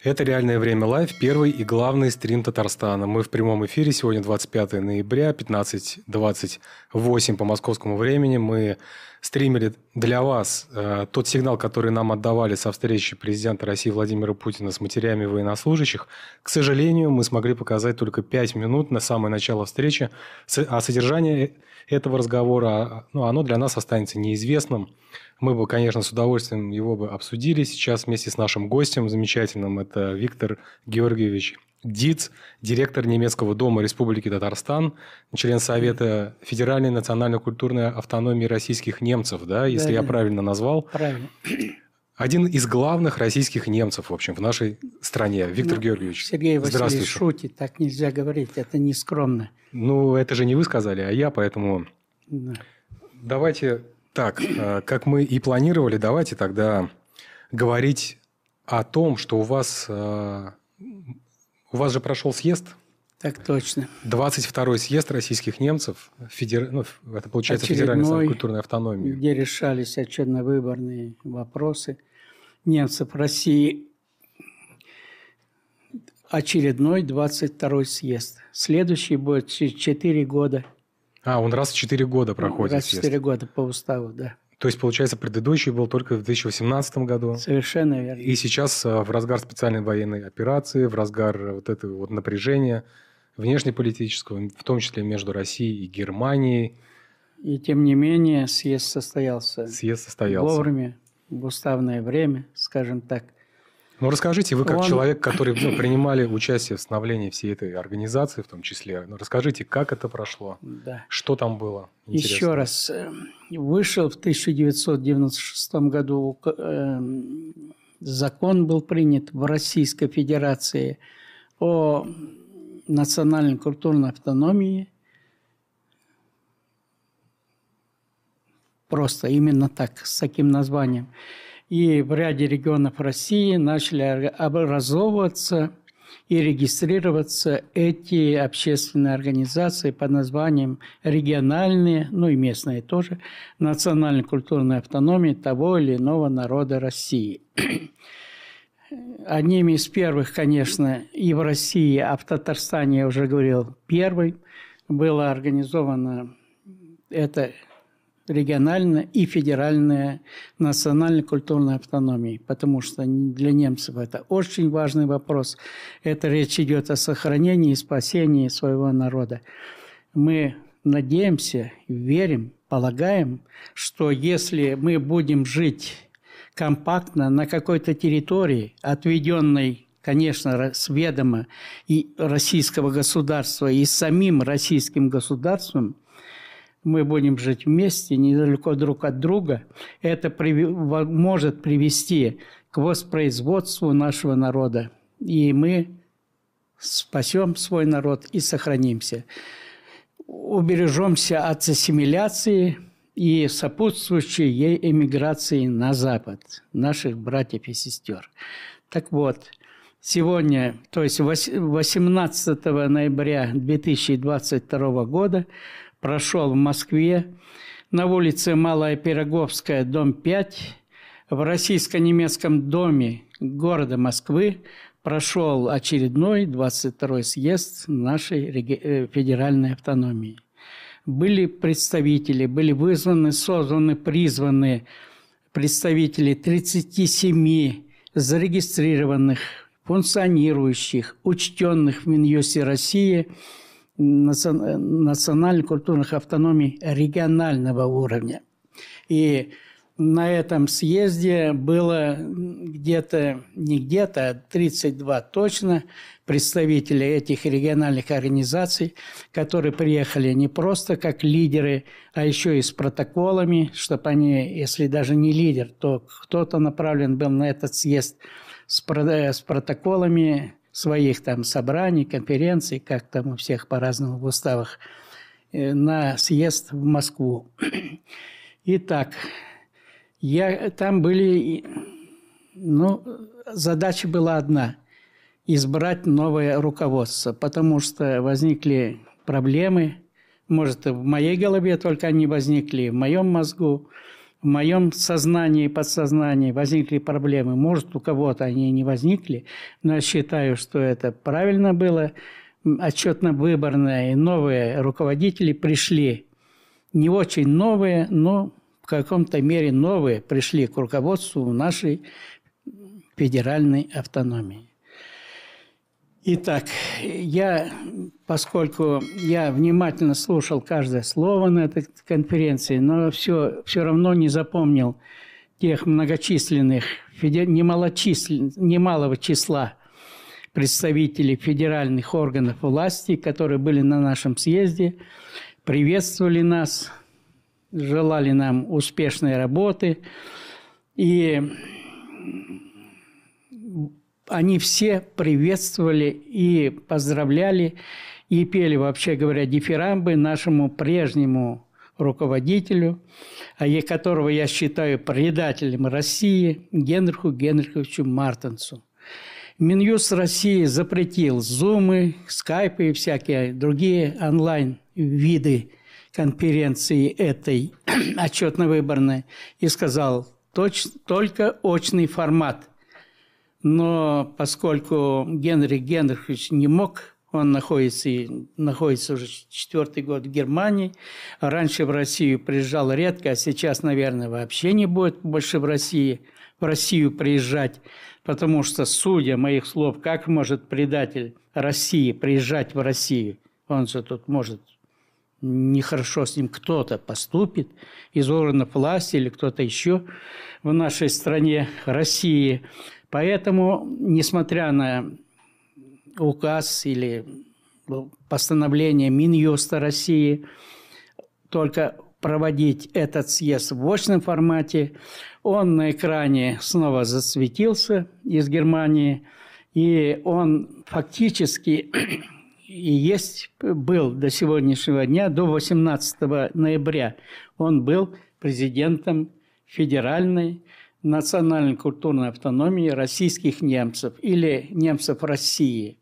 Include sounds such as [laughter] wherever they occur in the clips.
Это «Реальное время live», первый и главный стрим Татарстана. Мы в прямом эфире, сегодня 25 ноября, 15.28 по московскому времени. Мы стримили для вас э, тот сигнал, который нам отдавали со встречи президента России Владимира Путина с матерями военнослужащих. К сожалению, мы смогли показать только 5 минут на самое начало встречи, а содержание этого разговора, ну, оно для нас останется неизвестным. Мы бы, конечно, с удовольствием его бы обсудили сейчас вместе с нашим гостем замечательным. Это Виктор Георгиевич Диц, директор немецкого дома Республики Татарстан, член Совета Федеральной национально-культурной автономии российских немцев, да, если да, я да. правильно назвал. Правильно. Один из главных российских немцев, в общем, в нашей стране. Виктор ну, Георгиевич, Сергей Васильевич шутит, так нельзя говорить, это не скромно. Ну, это же не вы сказали, а я, поэтому... Да. Давайте так, э, как мы и планировали, давайте тогда говорить о том, что у вас... Э, у вас же прошел съезд так точно. 22-й съезд российских немцев, федер... ну, это получается Очередной, Федеральная культурная автономия. Где решались очередновыборные вопросы немцев России. Очередной 22-й съезд. Следующий будет через 4 года – а, он раз в 4 года проходит Раз в 4 года по уставу, да. То есть, получается, предыдущий был только в 2018 году. Совершенно верно. И сейчас э, в разгар специальной военной операции, в разгар вот этого вот напряжения внешнеполитического, в том числе между Россией и Германией. И тем не менее съезд состоялся. Съезд состоялся. Вовремя, в уставное время, скажем так. Ну, расскажите, вы как Он... человек, который ну, принимали участие в становлении всей этой организации, в том числе, ну, расскажите, как это прошло, да. что там было интересно? Еще раз, э, вышел в 1996 году, э, закон был принят в Российской Федерации о национальной культурной автономии, просто именно так, с таким названием – и в ряде регионов России начали образовываться и регистрироваться эти общественные организации под названием региональные, ну и местные тоже, национальной культурной автономии того или иного народа России. Одними из первых, конечно, и в России, а в Татарстане, я уже говорил, первый, было организовано это региональная и федеральная национальная культурная автономии, потому что для немцев это очень важный вопрос. Это речь идет о сохранении и спасении своего народа. Мы надеемся, верим, полагаем, что если мы будем жить компактно на какой-то территории, отведенной конечно, с ведома и российского государства, и самим российским государством – мы будем жить вместе, недалеко друг от друга, это может привести к воспроизводству нашего народа. И мы спасем свой народ и сохранимся. Убережемся от ассимиляции и сопутствующей ей эмиграции на Запад, наших братьев и сестер. Так вот, сегодня, то есть 18 ноября 2022 года, прошел в Москве на улице Малая Пироговская, дом 5, в российско-немецком доме города Москвы прошел очередной 22-й съезд нашей э, федеральной автономии. Были представители, были вызваны, созданы, призваны представители 37 зарегистрированных, функционирующих, учтенных в Минюсте России – национальных культурных автономий регионального уровня. И на этом съезде было где-то, не где-то, а 32 точно представителей этих региональных организаций, которые приехали не просто как лидеры, а еще и с протоколами, чтобы они, если даже не лидер, то кто-то направлен был на этот съезд с, с протоколами своих там собраний, конференций, как там у всех по-разному в уставах, э, на съезд в Москву. [clears throat] Итак, я, там были, ну, задача была одна – избрать новое руководство, потому что возникли проблемы, может, в моей голове только они возникли, в моем мозгу, в моем сознании и подсознании возникли проблемы. Может, у кого-то они не возникли, но я считаю, что это правильно было. Отчетно-выборные новые руководители пришли. Не очень новые, но в каком-то мере новые пришли к руководству нашей федеральной автономии. Итак, я, поскольку я внимательно слушал каждое слово на этой конференции, но все, все равно не запомнил тех многочисленных, немалочислен, немалого числа представителей федеральных органов власти, которые были на нашем съезде, приветствовали нас, желали нам успешной работы. И они все приветствовали и поздравляли, и пели, вообще говоря, дифирамбы нашему прежнему руководителю, а которого я считаю предателем России, Генриху Генриховичу Мартенсу. Минюст России запретил зумы, скайпы и всякие другие онлайн-виды конференции этой [clears throat] отчетно-выборной и сказал, только очный формат – но поскольку Генрих Генрихович не мог, он находится, находится уже четвертый год в Германии, раньше в Россию приезжал редко, а сейчас, наверное, вообще не будет больше в России, в Россию приезжать, потому что, судя моих слов, как может предатель России приезжать в Россию? Он же тут может нехорошо с ним кто-то поступит из органов власти или кто-то еще в нашей стране России – Поэтому, несмотря на указ или постановление Минюста России только проводить этот съезд в очном формате, он на экране снова засветился из Германии, и он фактически и есть, был до сегодняшнего дня, до 18 ноября, он был президентом федеральной национальной культурной автономии российских немцев или немцев России.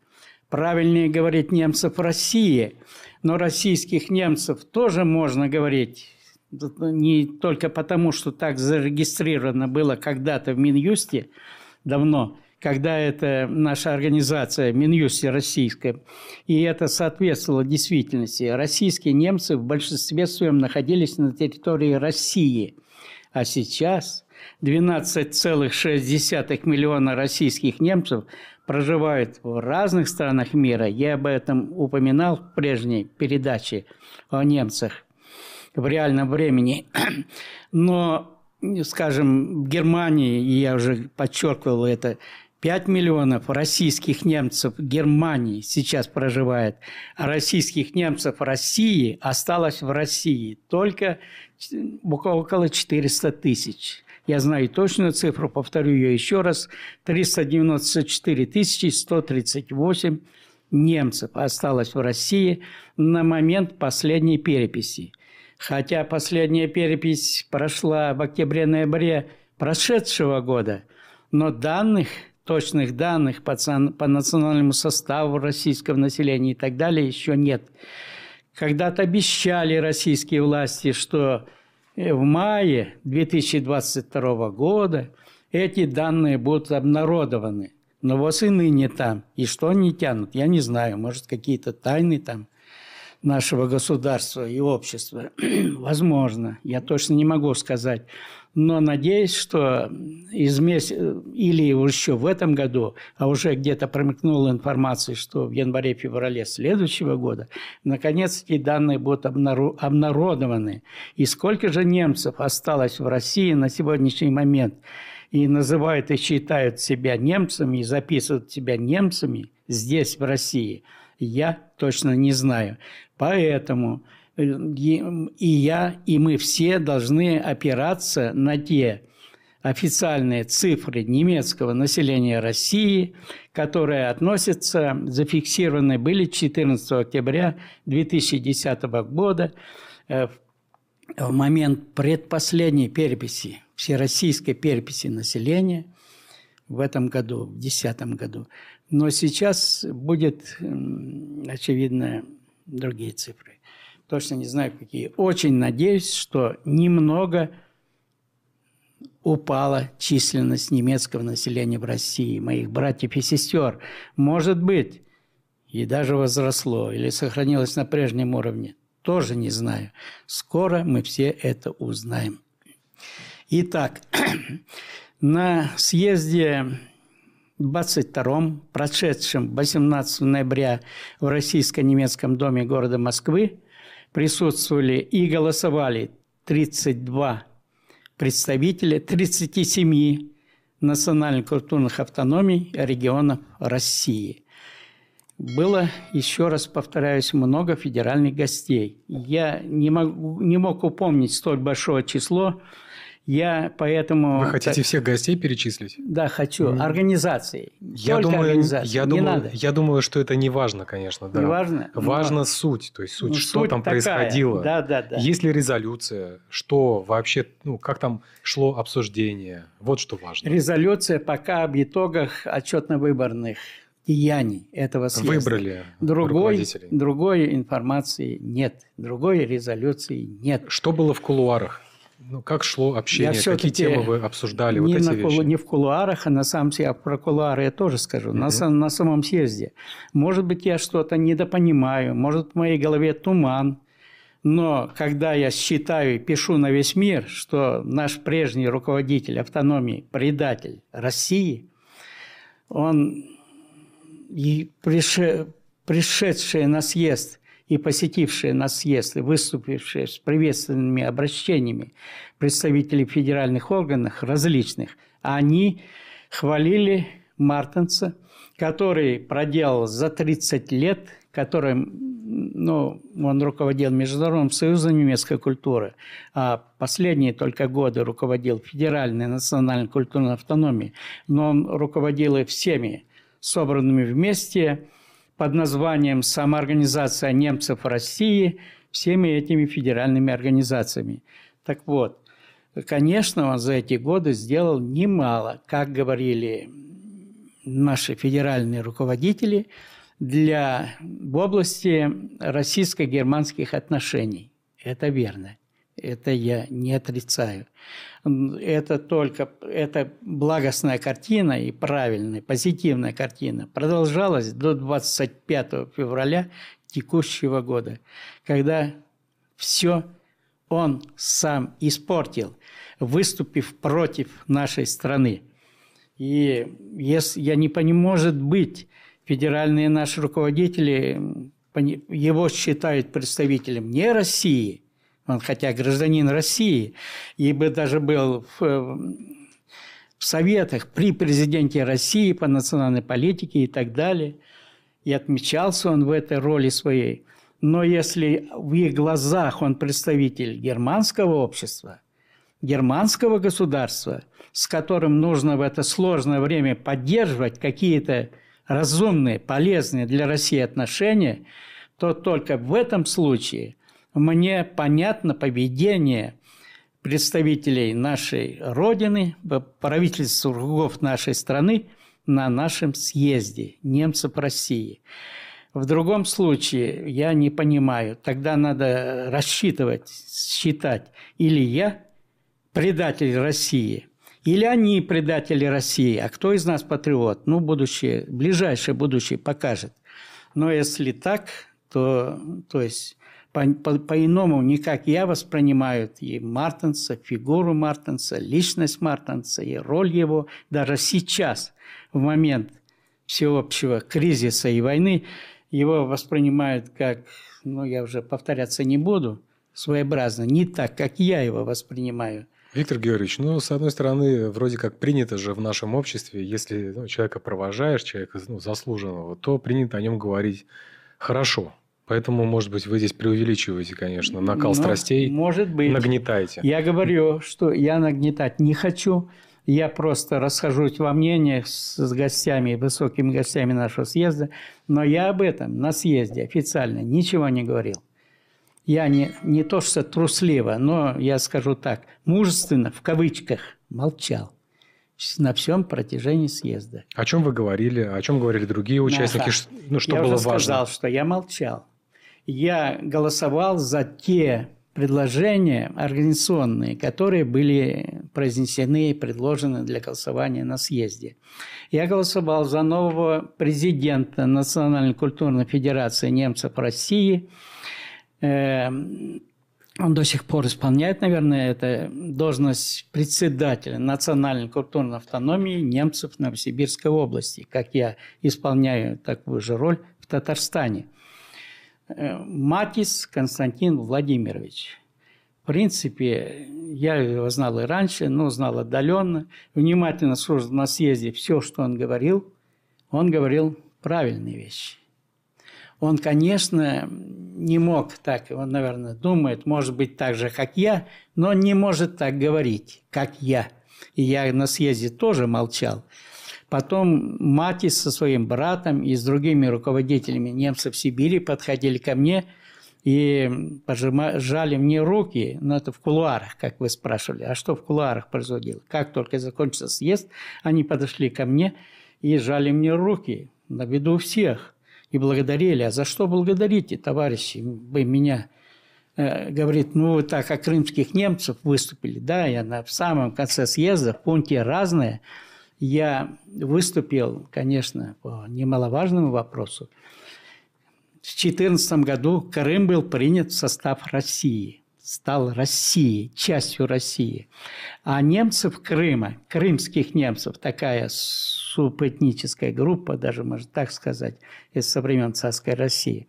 Правильнее говорить немцев России, но российских немцев тоже можно говорить не только потому, что так зарегистрировано было когда-то в Минюсте давно, когда это наша организация Минюсте российская, и это соответствовало действительности. Российские немцы в большинстве своем находились на территории России, а сейчас – 12,6 миллиона российских немцев проживают в разных странах мира. Я об этом упоминал в прежней передаче о немцах в реальном времени. [clears throat] Но, скажем, в Германии, и я уже подчеркивал это, 5 миллионов российских немцев в Германии сейчас проживает, а российских немцев в России осталось в России только около 400 тысяч. Я знаю точную цифру, повторю ее еще раз. 394 138 немцев осталось в России на момент последней переписи. Хотя последняя перепись прошла в октябре-ноябре прошедшего года, но данных, точных данных по, по национальному составу российского населения и так далее еще нет. Когда-то обещали российские власти, что в мае 2022 года эти данные будут обнародованы. Но вот и ныне там. И что они тянут, я не знаю. Может, какие-то тайны там нашего государства и общества. [clears throat] Возможно, я точно не могу сказать но надеюсь, что из меся... или еще в этом году, а уже где-то промелькнула информация, что в январе-феврале следующего года, наконец эти данные будут обнародованы. И сколько же немцев осталось в России на сегодняшний момент и называют и считают себя немцами, и записывают себя немцами здесь, в России, я точно не знаю. Поэтому и я, и мы все должны опираться на те официальные цифры немецкого населения России, которые относятся, зафиксированы были 14 октября 2010 года э, в момент предпоследней переписи, всероссийской переписи населения в этом году, в 2010 году. Но сейчас будет, очевидно, другие цифры точно не знаю какие. Очень надеюсь, что немного упала численность немецкого населения в России, моих братьев и сестер. Может быть, и даже возросло или сохранилось на прежнем уровне. Тоже не знаю. Скоро мы все это узнаем. Итак, [clears throat] на съезде 22-м, прошедшем 18 ноября в Российско-немецком доме города Москвы, присутствовали и голосовали 32 представителя 37 национально-культурных автономий регионов России. Было, еще раз повторяюсь, много федеральных гостей. Я не, могу, не мог упомнить столь большое число, я поэтому... Вы хотите так... всех гостей перечислить? Да, хочу. Mm. Организации. Я Только думаю, организации. Я, не думаю, надо. я думаю, что это не важно, конечно. Да. Не важно? Важно Но... суть. То есть суть, ну, что суть там такая. происходило. Да, да, да. Есть ли резолюция? Что вообще, ну, как там шло обсуждение? Вот что важно. Резолюция пока об итогах отчетно-выборных деяний этого съезда. Выбрали другой, другой информации нет, другой резолюции нет. Что было в кулуарах? Ну, как шло общение? Я Какие темы вы обсуждали? Не, вот на, вещи? не в кулуарах, а на самом деле, а про кулуары я тоже скажу. Угу. На, на самом съезде. Может быть, я что-то недопонимаю, может, в моей голове туман. Но когда я считаю и пишу на весь мир, что наш прежний руководитель автономии, предатель России, он и пришедший на съезд и посетившие нас съезд и выступившие с приветственными обращениями представителей федеральных органов различных, они хвалили Мартенса, который проделал за 30 лет, которым ну, он руководил Международным союзом немецкой культуры, а последние только годы руководил Федеральной национальной культурной автономией, но он руководил и всеми собранными вместе под названием «Самоорганизация немцев России» всеми этими федеральными организациями. Так вот, конечно, он за эти годы сделал немало, как говорили наши федеральные руководители, для, в области российско-германских отношений. Это верно. Это я не отрицаю это только эта благостная картина и правильная, позитивная картина продолжалась до 25 февраля текущего года, когда все он сам испортил, выступив против нашей страны. И если я не понимаю, может быть, федеральные наши руководители его считают представителем не России – он хотя гражданин России, и бы даже был в, в Советах при президенте России по национальной политике и так далее, и отмечался он в этой роли своей. Но если в их глазах он представитель германского общества, германского государства, с которым нужно в это сложное время поддерживать какие-то разумные, полезные для России отношения, то только в этом случае мне понятно поведение представителей нашей Родины, правительств кругов нашей страны на нашем съезде немцев России. В другом случае я не понимаю, тогда надо рассчитывать, считать, или я предатель России, или они предатели России, а кто из нас патриот? Ну, будущее, ближайшее будущее покажет. Но если так, то, то есть по-иному, по, не как я воспринимаю и Мартенса, фигуру Мартенса, личность Мартенса и роль его даже сейчас, в момент всеобщего кризиса и войны, его воспринимают как, ну, я уже повторяться не буду, своеобразно, не так, как я его воспринимаю. Виктор Георгиевич, ну, с одной стороны, вроде как принято же в нашем обществе, если ну, человека провожаешь, человека ну, заслуженного, то принято о нем говорить хорошо. Поэтому, может быть, вы здесь преувеличиваете, конечно, накал ну, страстей. Может быть. Нагнетаете. Я говорю, что я нагнетать не хочу. Я просто расхожусь во мнениях с гостями, высокими гостями нашего съезда. Но я об этом на съезде официально ничего не говорил. Я не, не то что трусливо, но я скажу так, мужественно, в кавычках, молчал на всем протяжении съезда. О чем вы говорили? О чем говорили другие участники? Ага. Ну, что я было уже важно? сказал, что я молчал я голосовал за те предложения организационные, которые были произнесены и предложены для голосования на съезде. Я голосовал за нового президента Национальной культурной федерации немцев России. Эм, он до сих пор исполняет, наверное, это должность председателя Национальной культурной автономии немцев Новосибирской области, как я исполняю такую же роль в Татарстане. Э, Матис Константин Владимирович. В принципе, я его знал и раньше, но знал отдаленно. Внимательно слушал на съезде все, что он говорил. Он говорил правильные вещи. Он, конечно, не мог так, он, наверное, думает, может быть, так же, как я, но не может так говорить, как я. И я на съезде тоже молчал. Потом Матис со своим братом и с другими руководителями немцев Сибири подходили ко мне и пожали мне руки, но это в кулуарах, как вы спрашивали. А что в кулуарах происходило? Как только закончился съезд, они подошли ко мне и жали мне руки на виду всех и благодарили. А за что благодарите, товарищи, вы меня? Э, говорит, ну вы так о крымских немцев выступили. Да, я на, в самом конце съезда, в пункте «Разное» я выступил, конечно, по немаловажному вопросу. В 2014 году Крым был принят в состав России, стал Россией, частью России. А немцев Крыма, крымских немцев, такая субэтническая группа, даже можно так сказать, из со времен царской России,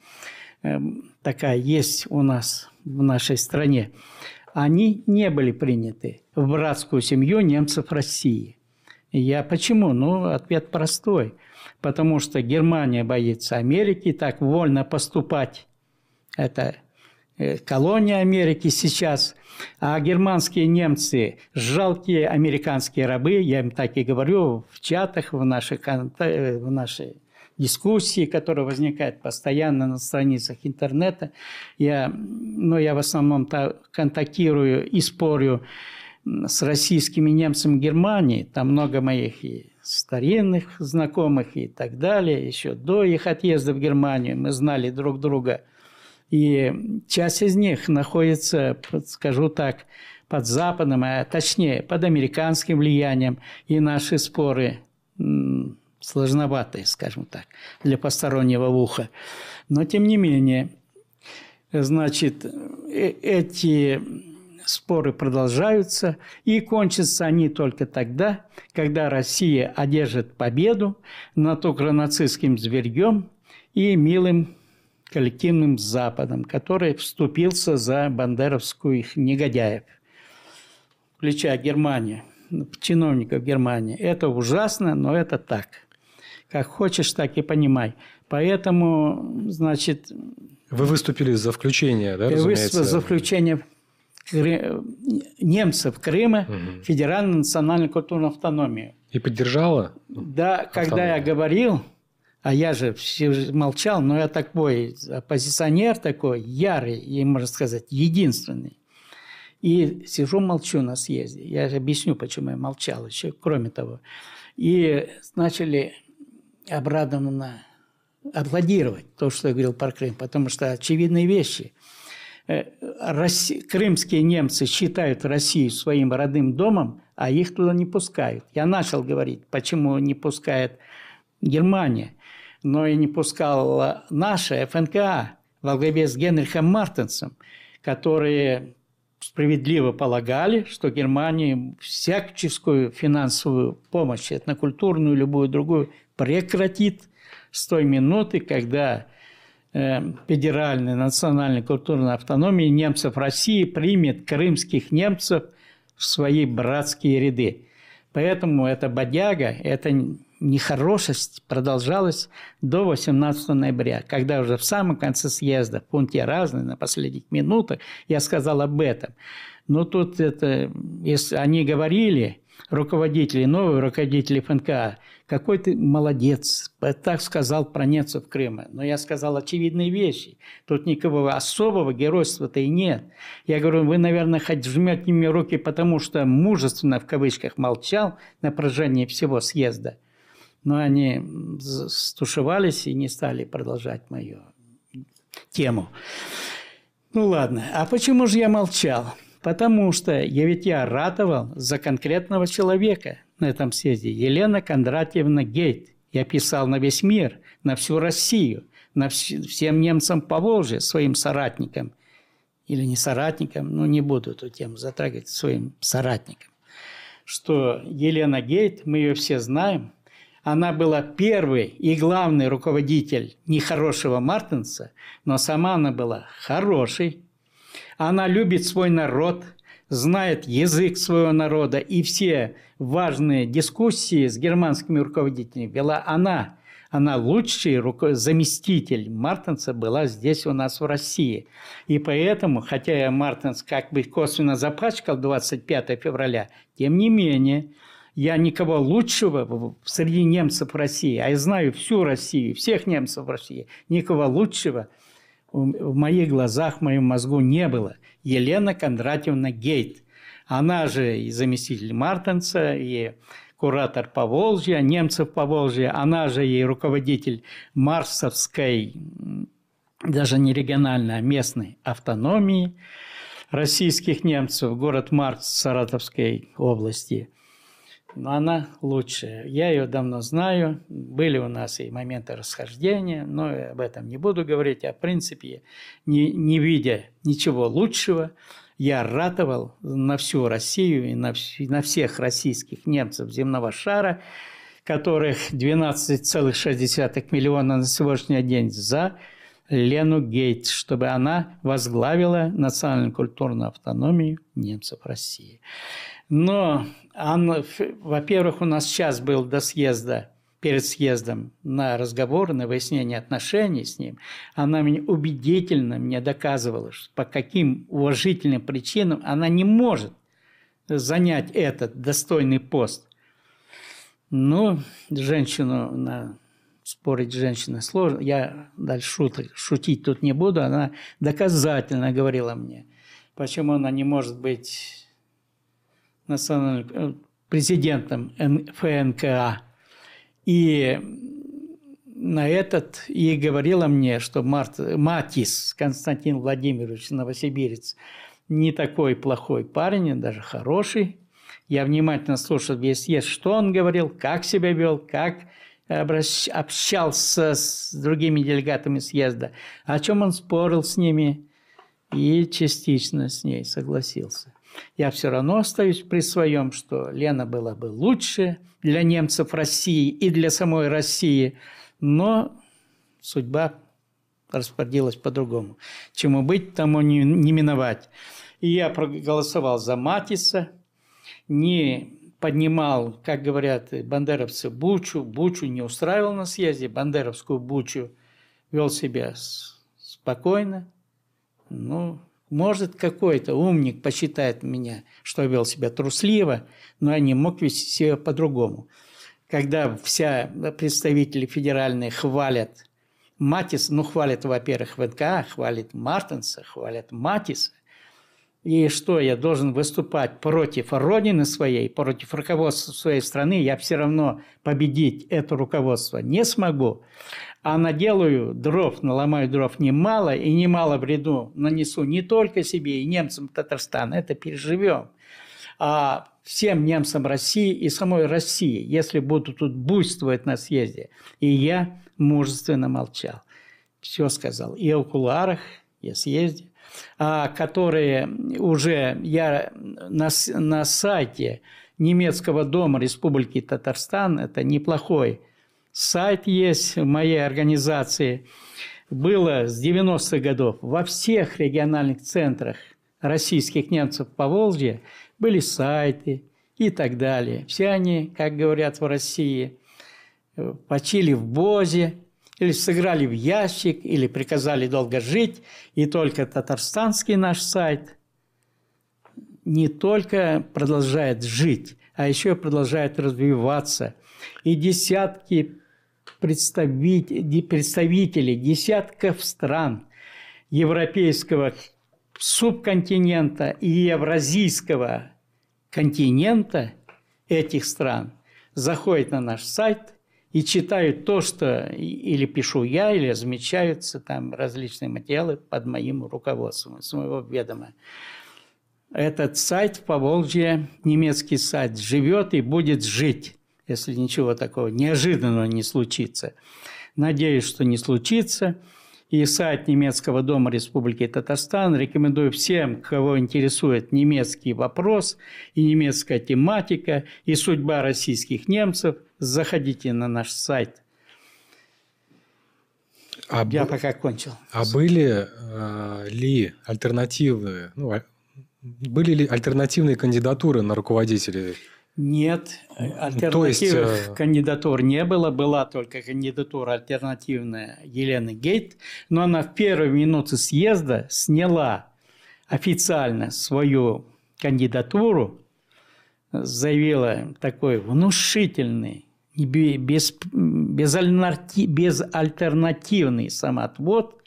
эм, такая есть у нас в нашей стране, они не были приняты в братскую семью немцев России. Я почему? Ну, ответ простой. Потому что Германия боится Америки, так вольно поступать. Это э, колония Америки сейчас, а германские немцы – жалкие американские рабы, я им так и говорю в чатах, в наших, э, в нашей дискуссии, которая возникает постоянно на страницах интернета. Я, ну, я в основном контактирую и спорю с российскими немцами Германии, там много моих и старинных знакомых и так далее, еще до их отъезда в Германию мы знали друг друга. И часть из них находится, скажу так, под западным, а точнее под американским влиянием, и наши споры сложноватые, скажем так, для постороннего уха. Но тем не менее, значит, э, эти споры продолжаются, и кончатся они только тогда, когда Россия одержит победу над укронацистским зверьем и милым коллективным Западом, который вступился за бандеровскую их негодяев, включая Германию, чиновников Германии. Это ужасно, но это так. Как хочешь, так и понимай. Поэтому, значит... Вы выступили за включение, да, разумеется? За включение немцев Крыма угу. федеральную национальную культурную автономию. И поддержала? Да, когда я говорил, а я же все молчал, но я такой оппозиционер такой, ярый, и, можно сказать, единственный. И сижу, молчу на съезде. Я объясню, почему я молчал еще, кроме того. И начали обрадованно аплодировать то, что я говорил про Крым, потому что очевидные вещи. Э, Россия, крымские немцы считают Россию своим родным домом, а их туда не пускают. Я начал говорить, почему не пускает Германия, но и не пускала наша ФНКА во главе с Генрихом Мартенсом, которые справедливо полагали, что Германия всяческую финансовую помощь, этнокультурную, любую другую, прекратит с той минуты, когда федеральной национальной культурной автономии немцев России примет крымских немцев в свои братские ряды. Поэтому эта бодяга, эта нехорошесть продолжалась до 18 ноября, когда уже в самом конце съезда, в пункте разные, на последних минутах, я сказал об этом. Но тут это, если они говорили, руководители, новые руководители ФНК, какой ты молодец, так сказал про немцев Крыма. Но я сказал очевидные вещи. Тут никакого особого геройства-то и нет. Я говорю, вы, наверное, хоть жмете мне руки, потому что мужественно, в кавычках, молчал на протяжении всего съезда. Но они стушевались и не стали продолжать мою тему. Ну ладно, а почему же я молчал? Потому что я ведь я ратовал за конкретного человека на этом съезде. Елена Кондратьевна Гейт. Я писал на весь мир, на всю Россию, на вс- всем немцам по Волжье, своим соратникам. Или не соратникам, ну не буду эту тему затрагивать, своим соратникам. Что Елена Гейт, мы ее все знаем, она была первый и главный руководитель нехорошего Мартинса, но сама она была хорошей. Она любит свой народ, знает язык своего народа, и все важные дискуссии с германскими руководителями вела она. Она лучший руко- заместитель Мартенса была здесь у нас в России. И поэтому, хотя я Мартенс как бы косвенно запачкал 25 февраля, тем не менее, я никого лучшего в- среди немцев России, а я знаю всю Россию, всех немцев в России, никого лучшего в в моих глазах, в моем мозгу не было. Елена Кондратьевна Гейт. Она же и заместитель Мартенса, и куратор Поволжья, немцев Поволжья. Она же и руководитель Марсовской, даже не региональной, а местной автономии российских немцев, город Марс Саратовской области. Но она лучшая. Я ее давно знаю. Были у нас и моменты расхождения, но об этом не буду говорить. А в принципе, не, не видя ничего лучшего, я ратовал на всю Россию и на, на всех российских немцев земного шара, которых 12,6 миллиона на сегодняшний день за Лену Гейт, чтобы она возглавила национальную культурную автономию немцев России. Но, во-первых, у нас сейчас был до съезда, перед съездом на разговор, на выяснение отношений с ним. Она мне убедительно мне доказывала, что по каким уважительным причинам она не может занять этот достойный пост. Ну, женщину, на, спорить с женщиной сложно. Я дальше шут- шутить тут не буду. Она доказательно говорила мне, почему она не может быть национальным э, президентом ФНКА. И на этот и говорила мне, что Март, Матис Константин Владимирович Новосибирец не такой плохой парень, даже хороший. Я внимательно слушал весь съезд, что он говорил, как себя вел, как общался с другими делегатами съезда, о чем он спорил с ними и частично с ней согласился. Я все равно остаюсь при своем, что Лена была бы лучше для немцев России и для самой России, но судьба распорядилась по-другому. Чему быть, тому не, не миновать. И я проголосовал за Матиса, не поднимал, как говорят бандеровцы, бучу, бучу не устраивал на съезде, бандеровскую бучу, вел себя спокойно. Ну, может, какой-то умник посчитает меня, что вел себя трусливо, но я не мог вести себя по-другому. Когда вся представители федеральные хвалят Матис, ну, хвалят, во-первых, ВНК, хвалят Мартенса, хвалят Матиса, и что, я должен выступать против родины своей, против руководства своей страны, я все равно победить это руководство не смогу. А наделаю дров, наломаю дров немало, и немало вреду нанесу не только себе и немцам Татарстана, это переживем, а всем немцам России и самой России, если будут тут буйствовать на съезде. И я мужественно молчал. Все сказал. И о кулуарах, и о съезде а, которые уже я на, на сайте немецкого дома Республики Татарстан, это неплохой сайт есть в моей организации, было с 90-х годов во всех региональных центрах российских немцев по Волжье были сайты и так далее. Все они, как говорят в России, э, почили в бозе, или сыграли в ящик, или приказали долго жить, и только татарстанский наш сайт не только продолжает жить, а еще продолжает развиваться. И десятки представителей, представителей десятков стран европейского субконтинента и евразийского континента этих стран заходят на наш сайт и читают то, что или пишу я, или замечаются там различные материалы под моим руководством, с моего ведома. Этот сайт в Поволжье, немецкий сайт, живет и будет жить, если ничего такого неожиданного не случится. Надеюсь, что не случится. И сайт немецкого дома Республики Татарстан рекомендую всем, кого интересует немецкий вопрос и немецкая тематика и судьба российских немцев, заходите на наш сайт. А Я б... пока кончил. А были э, ли альтернативы, ну, а, были ли альтернативные кандидатуры на руководителей нет, альтернативных То есть, э, кандидатур не было. Была только кандидатура альтернативная Елены Гейт, но она в первые минуты съезда сняла официально свою кандидатуру, заявила такой внушительный, без, без, безальтернативный самоотвод,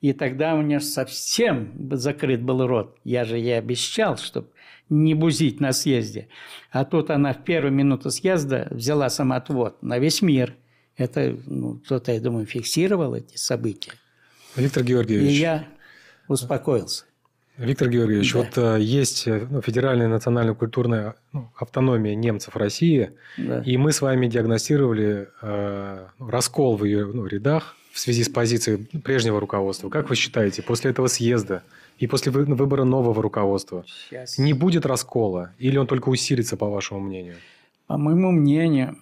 и тогда у нее совсем закрыт был рот. Я же ей обещал, чтобы не бузить на съезде. А тут она в первую минуту съезда взяла самоотвод на весь мир. Это ну, кто-то, я думаю, фиксировал эти события. Виктор Георгиевич. И я успокоился. Виктор Георгиевич, да. вот э, есть э, ну, федеральная национальная культурная ну, автономия немцев России, да. и мы с вами диагностировали э, раскол в ее ну, рядах в связи с позицией прежнего руководства. Как вы считаете, после этого съезда и после выбора нового руководства Сейчас. не будет раскола? Или он только усилится, по вашему мнению? По моему мнению,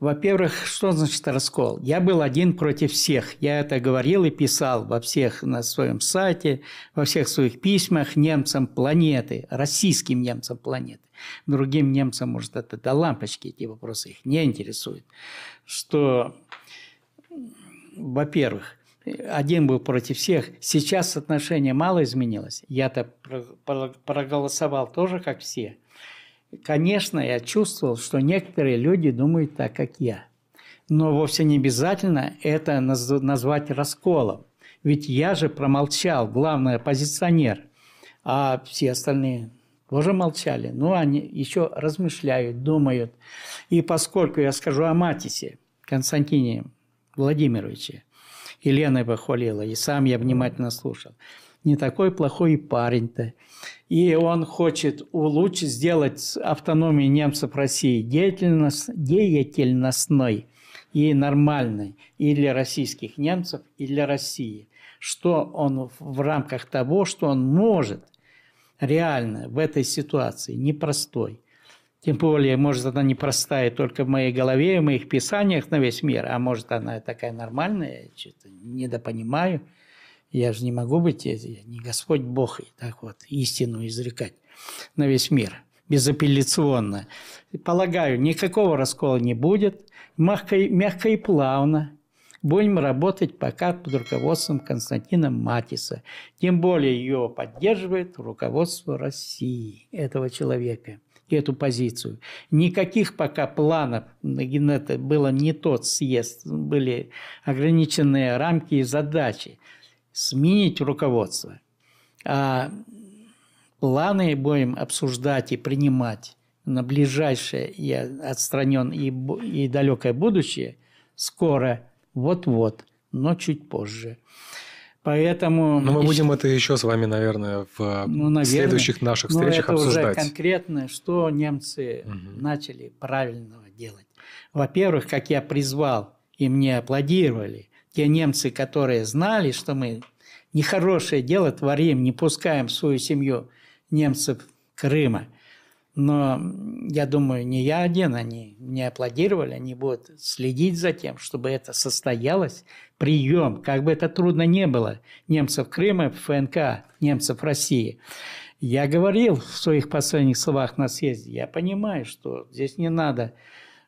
во-первых, что значит раскол? Я был один против всех. Я это говорил и писал во всех на своем сайте, во всех своих письмах немцам планеты, российским немцам планеты. Другим немцам, может, это до лампочки, эти вопросы их не интересуют. Что, во-первых, один был против всех. Сейчас отношение мало изменилось. Я-то проголосовал тоже, как все. Конечно, я чувствовал, что некоторые люди думают так, как я. Но вовсе не обязательно это назвать расколом. Ведь я же промолчал, главный оппозиционер, а все остальные тоже молчали. Но они еще размышляют, думают. И поскольку я скажу о Матисе, Константине Владимировиче, Елена его хвалила, и сам я внимательно слушал. Не такой плохой парень-то. И он хочет улучшить, сделать автономию немцев России деятельность, деятельностной и нормальной и для российских немцев, и для России. Что он в рамках того, что он может реально в этой ситуации, непростой, тем более, может, она непростая только в моей голове, в моих писаниях на весь мир, а может, она такая нормальная, что-то недопонимаю. Я же не могу быть, я не Господь Бог, и так вот истину изрекать на весь мир, безапелляционно. Полагаю, никакого раскола не будет, мягко, мягко и плавно. Будем работать пока под руководством Константина Матиса. Тем более ее поддерживает руководство России, этого человека эту позицию. Никаких пока планов, это было не тот съезд, были ограниченные рамки и задачи сменить руководство. А планы будем обсуждать и принимать на ближайшее и отстранен и, и далекое будущее скоро, вот-вот, но чуть позже. Поэтому... Но мы будем это еще с вами, наверное, в ну, наверное, следующих наших встречах но это обсуждать. уже конкретно, что немцы угу. начали правильного делать. Во-первых, как я призвал, и мне аплодировали, те немцы, которые знали, что мы нехорошее дело творим, не пускаем в свою семью немцев Крыма – но я думаю, не я один, они мне аплодировали, они будут следить за тем, чтобы это состоялось. Прием, как бы это трудно не было, немцев Крыма, ФНК, немцев России. Я говорил в своих последних словах на съезде, я понимаю, что здесь не надо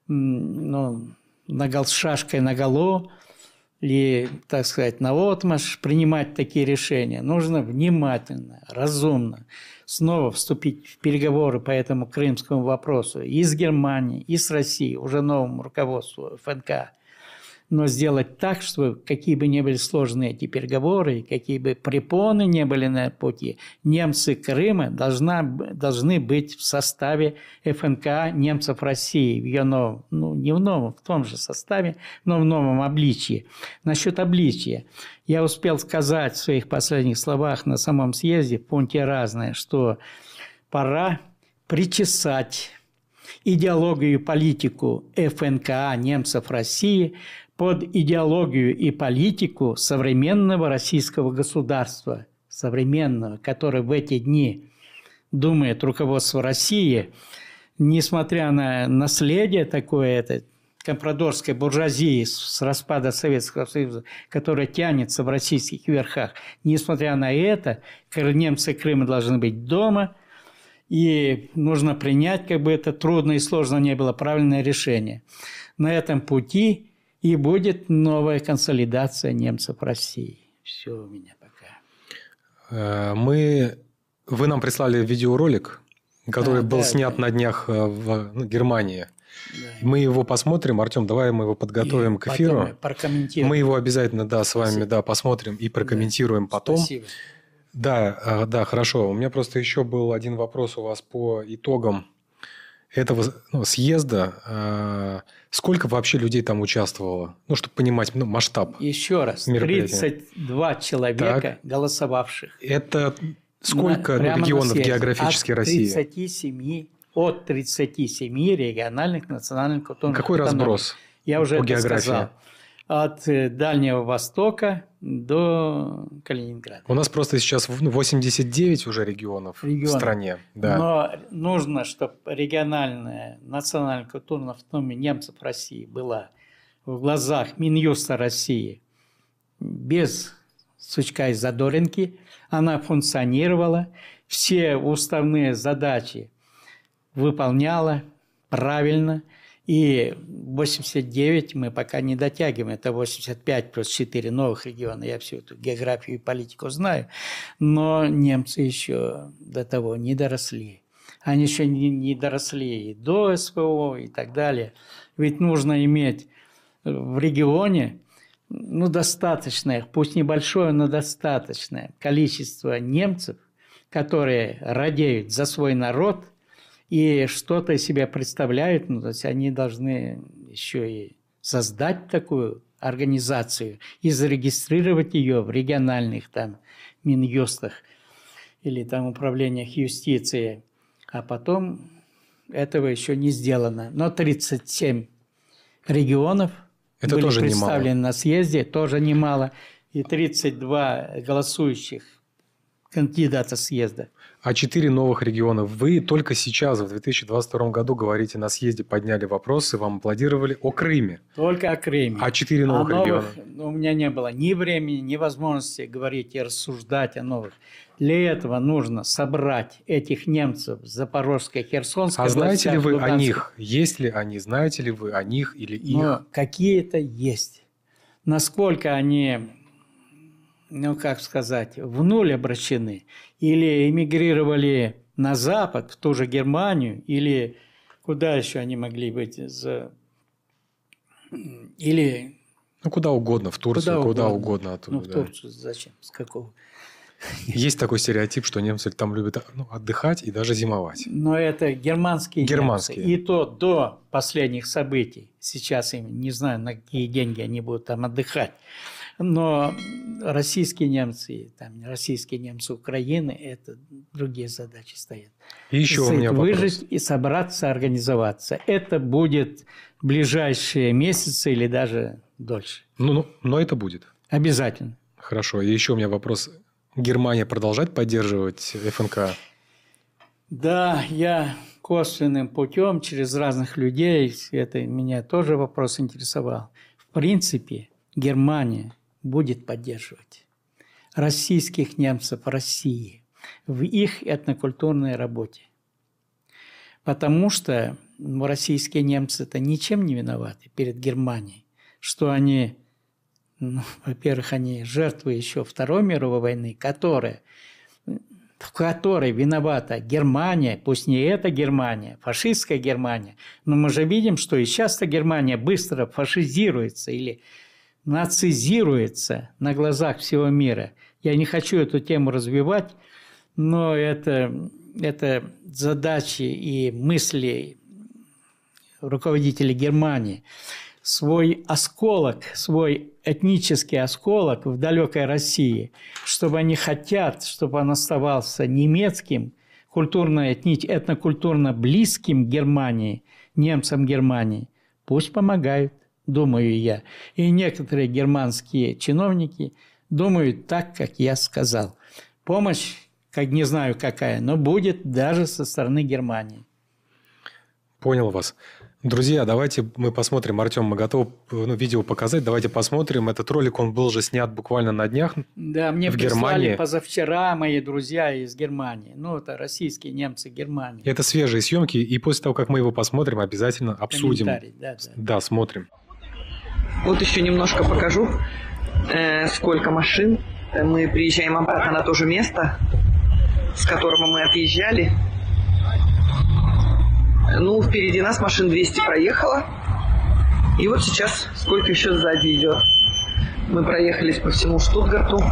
ну, нагол, шашкой наголо или, так сказать, на отмаш принимать такие решения. Нужно внимательно, разумно снова вступить в переговоры по этому крымскому вопросу и с Германией, и с Россией, уже новому руководству ФНК. Но сделать так, что какие бы ни были сложные эти переговоры, какие бы препоны не были на пути, немцы Крыма должна, должны быть в составе ФНК немцев России, в ее новом, ну не в новом, в том же составе, но в новом обличии. Насчет обличия. Я успел сказать в своих последних словах на самом съезде в пункте разное, что пора причесать идеологию и политику ФНК немцев России под идеологию и политику современного российского государства, современного, которое в эти дни думает руководство России, несмотря на наследие такое, это компрадорской буржуазии с распада Советского Союза, которая тянется в российских верхах, несмотря на это, немцы Крыма должны быть дома, и нужно принять, как бы это трудно и сложно не было, правильное решение. На этом пути и будет новая консолидация немцев в России. Все у меня пока. Э, мы... Вы нам прислали видеоролик, который а, был да, снят да. на днях э, в ну, Германии. Да. Мы его посмотрим. Артем, давай мы его подготовим и к эфиру. Мы его обязательно, да, с вами, Спасибо. да, посмотрим и прокомментируем да. потом. Спасибо. Да, э, да, хорошо. У меня просто еще был один вопрос у вас по итогам этого ну, съезда. Сколько вообще людей там участвовало? Ну, чтобы понимать ну, масштаб. Еще раз, 32 человека так. голосовавших. Это сколько на, регионов географически от России? 37, от 37 региональных национальных Какой разброс Я уже по это географии? сказал. От Дальнего Востока до Калининграда. У нас просто сейчас 89 уже регионов, регионов. в стране. Да. Но нужно, чтобы региональная национальная культурная автономия немцев России была в глазах Минюста России без сучка и задоринки. Она функционировала, все уставные задачи выполняла правильно – и 89 мы пока не дотягиваем, это 85 плюс 4 новых региона, я всю эту географию и политику знаю, но немцы еще до того не доросли. Они еще не, не доросли и до СВО и так далее. Ведь нужно иметь в регионе ну, достаточное, пусть небольшое, но достаточное количество немцев, которые радеют за свой народ – и что-то из себя представляют, ну, то есть они должны еще и создать такую организацию и зарегистрировать ее в региональных там Минюстах или там управлениях юстиции. А потом этого еще не сделано. Но 37 регионов Это были тоже представлены немало. на съезде, тоже немало. И 32 голосующих кандидата съезда а четыре новых региона. Вы только сейчас, в 2022 году, говорите, на съезде подняли вопросы, вам аплодировали о Крыме. Только о Крыме. А четыре новых, новых региона? У меня не было ни времени, ни возможности говорить и рассуждать о новых. Для этого нужно собрать этих немцев Запорожской, Херсонской. А знаете ли вы Луганской. о них? Есть ли они? Знаете ли вы о них или их? Ну, какие-то есть. Насколько они ну как сказать, в нуль обращены, или эмигрировали на Запад, в ту же Германию, или куда еще они могли быть, за... или... Ну, куда угодно, в Турцию, куда, куда угодно. угодно оттуда. Ну, в Турцию зачем, с какого? Есть такой стереотип, что немцы там любят ну, отдыхать и даже зимовать. Но это германские, германские. немцы. И то до последних событий. Сейчас им не знаю, на какие деньги они будут там отдыхать. Но российские немцы, там, российские немцы Украины, это другие задачи стоят. И еще у меня вопрос. Выжить и собраться, организоваться. Это будет ближайшие месяцы или даже дольше. Ну, ну, но это будет. Обязательно. Хорошо. И еще у меня вопрос. Германия продолжать поддерживать ФНК? Да, я косвенным путем через разных людей, это меня тоже вопрос интересовал. В принципе, Германия будет поддерживать российских немцев России в их этнокультурной работе. Потому что ну, российские немцы-то ничем не виноваты перед Германией, что они, ну, во-первых, они жертвы еще Второй мировой войны, которая в которой виновата Германия, пусть не эта Германия, фашистская Германия, но мы же видим, что и часто Германия быстро фашизируется или нацизируется на глазах всего мира. Я не хочу эту тему развивать, но это, это задачи и мысли руководителей Германии – свой осколок, свой этнический осколок в далекой России, чтобы они хотят, чтобы он оставался немецким, культурно, этнокультурно близким Германии, немцам Германии, пусть помогают, думаю я. И некоторые германские чиновники думают так, как я сказал. Помощь, как не знаю какая, но будет даже со стороны Германии. Понял вас. Друзья, давайте мы посмотрим. Артем, мы готовы ну, видео показать. Давайте посмотрим. Этот ролик, он был же снят буквально на днях Да, мне в Германии. позавчера мои друзья из Германии. Ну, это российские немцы Германии. Это свежие съемки. И после того, как мы его посмотрим, обязательно обсудим. Да, да. да, смотрим. Вот еще немножко покажу, э, сколько машин. Мы приезжаем обратно на то же место, с которого мы отъезжали. Ну, впереди нас машин 200 проехало. И вот сейчас сколько еще сзади идет. Мы проехались по всему Штутгарту.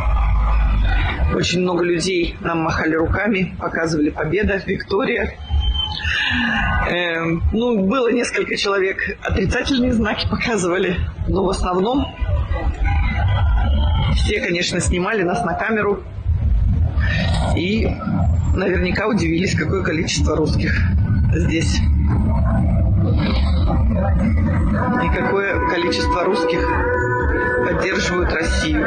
Очень много людей нам махали руками, показывали победа, Виктория. Эм, ну, было несколько человек, отрицательные знаки показывали, но в основном все, конечно, снимали нас на камеру и наверняка удивились, какое количество русских здесь. И какое количество русских поддерживают Россию.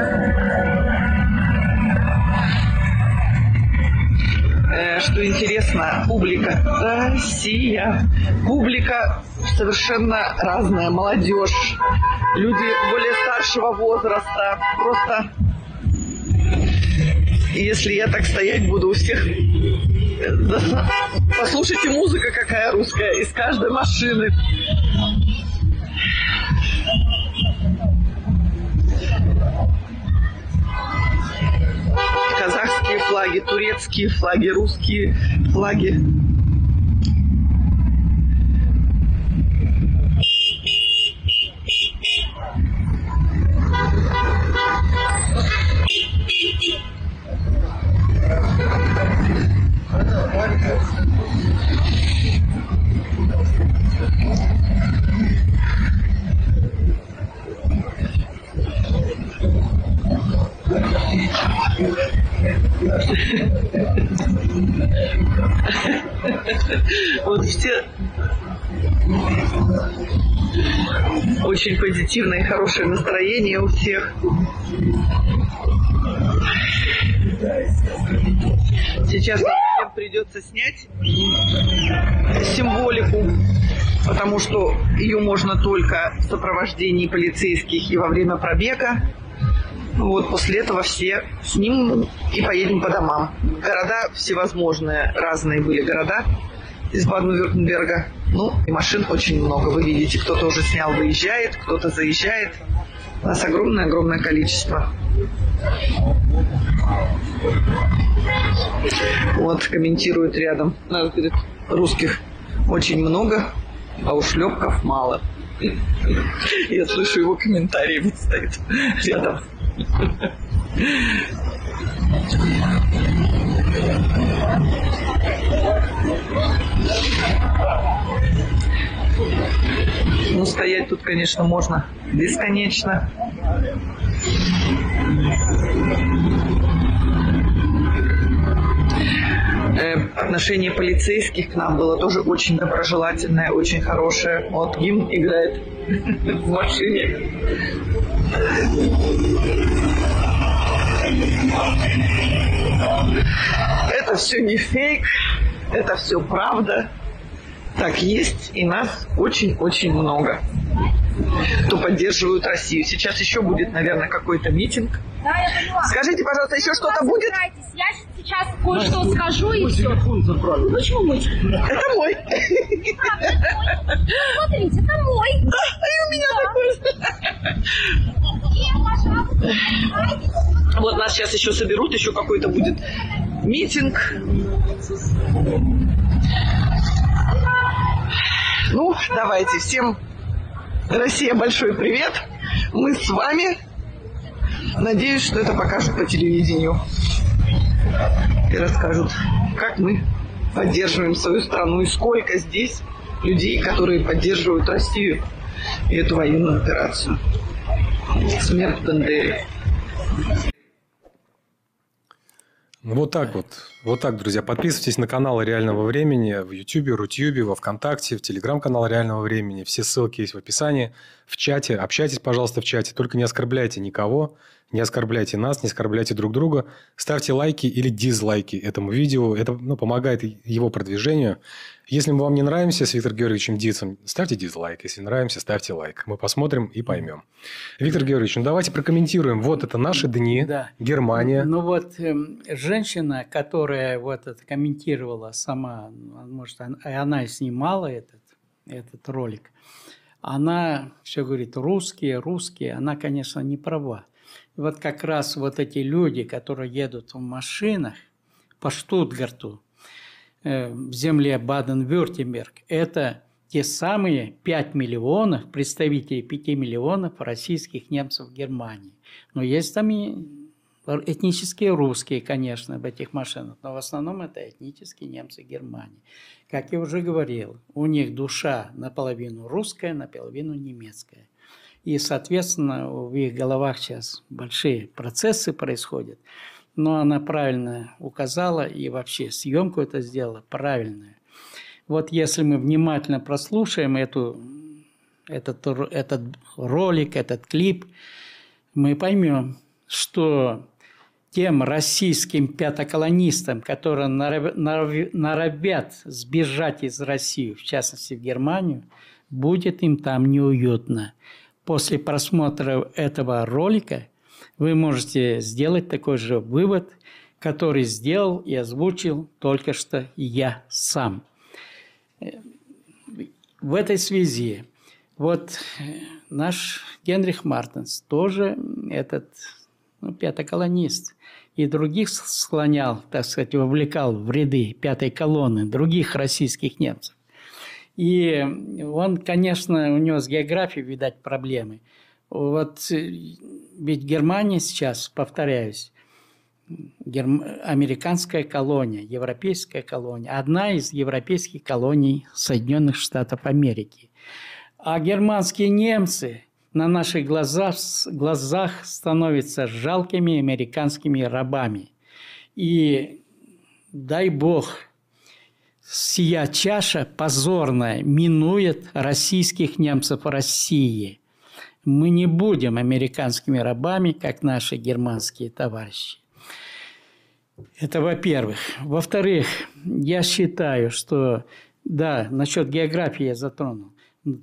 Что интересно, публика. Россия, публика совершенно разная, молодежь, люди более старшего возраста, просто если я так стоять буду у всех Послушайте, музыка какая русская из каждой машины. Казахские флаги, турецкие флаги, русские флаги. Все очень позитивное и хорошее настроение у всех. Сейчас всем придется снять символику, потому что ее можно только в сопровождении полицейских и во время пробега. Вот после этого все снимем и поедем по домам. Города всевозможные, разные были города из Баден-Вюртемберга. Ну, и машин очень много. Вы видите, кто-то уже снял, выезжает, кто-то заезжает. У нас огромное-огромное количество. Вот, комментирует рядом. Нас, говорит, русских очень много, а у шлепков мало. Я слышу его комментарии, вот стоит рядом. Ну, стоять тут, конечно, можно бесконечно. Э, отношение полицейских к нам было тоже очень доброжелательное, очень хорошее. Вот гимн играет [laughs] в машине. Это все не фейк, это все правда. Так есть, и нас очень-очень много, кто поддерживают Россию. Сейчас еще будет, наверное, какой-то митинг. Да, я поняла. Скажите, пожалуйста, еще что-то будет? Я сейчас кое-что скажу и все. забрали. Почему мой? Это мой. Смотрите, это мой. И у меня такой. Вот нас сейчас еще соберут, еще какой-то будет митинг. Ну, давайте всем Россия, большой привет. Мы с вами. Надеюсь, что это покажут по телевидению. И расскажут, как мы поддерживаем свою страну и сколько здесь людей, которые поддерживают Россию и эту военную операцию. Смерть Бандере. Ну, вот так вот. Вот так, друзья. Подписывайтесь на каналы Реального Времени в YouTube, Рутюбе, во Вконтакте, в Телеграм-канал Реального Времени. Все ссылки есть в описании, в чате. Общайтесь, пожалуйста, в чате. Только не оскорбляйте никого. Не оскорбляйте нас, не оскорбляйте друг друга. Ставьте лайки или дизлайки этому видео. Это ну, помогает его продвижению. Если мы вам не нравимся с Виктором Георгиевичем Дицем, ставьте дизлайк. Если нравимся, ставьте лайк. Мы посмотрим и поймем. Виктор Георгиевич, ну давайте прокомментируем. Вот это наши дни. Да. Германия. Ну вот э, женщина, которая вот это комментировала сама, может, она, она и снимала этот, этот ролик, она все говорит русские, русские. Она, конечно, не права вот как раз вот эти люди, которые едут в машинах по Штутгарту, в земле Баден-Вюртемберг, это те самые 5 миллионов, представителей 5 миллионов российских немцев в Германии. Но есть там и этнические русские, конечно, в этих машинах, но в основном это этнические немцы Германии. Как я уже говорил, у них душа наполовину русская, наполовину немецкая. И, соответственно, в их головах сейчас большие процессы происходят. Но она правильно указала и вообще съемку это сделала правильную. Вот если мы внимательно прослушаем эту, этот, этот ролик, этот клип, мы поймем, что тем российским пятоколонистам, которые норовят сбежать из России, в частности в Германию, будет им там неуютно после просмотра этого ролика вы можете сделать такой же вывод, который сделал и озвучил только что я сам. В этой связи вот наш Генрих Мартинс тоже этот ну, пятоколонист и других склонял, так сказать, вовлекал в ряды пятой колонны других российских немцев. И он, конечно, у него с географией, видать, проблемы. Вот э, ведь Германия сейчас, повторяюсь, герм... американская колония, европейская колония, одна из европейских колоний Соединенных Штатов Америки. А германские немцы на наших глазах, глазах становятся жалкими американскими рабами. И дай бог – сия чаша позорная минует российских немцев России. Мы не будем американскими рабами, как наши германские товарищи. Это во-первых. Во-вторых, я считаю, что, да, насчет географии я затронул.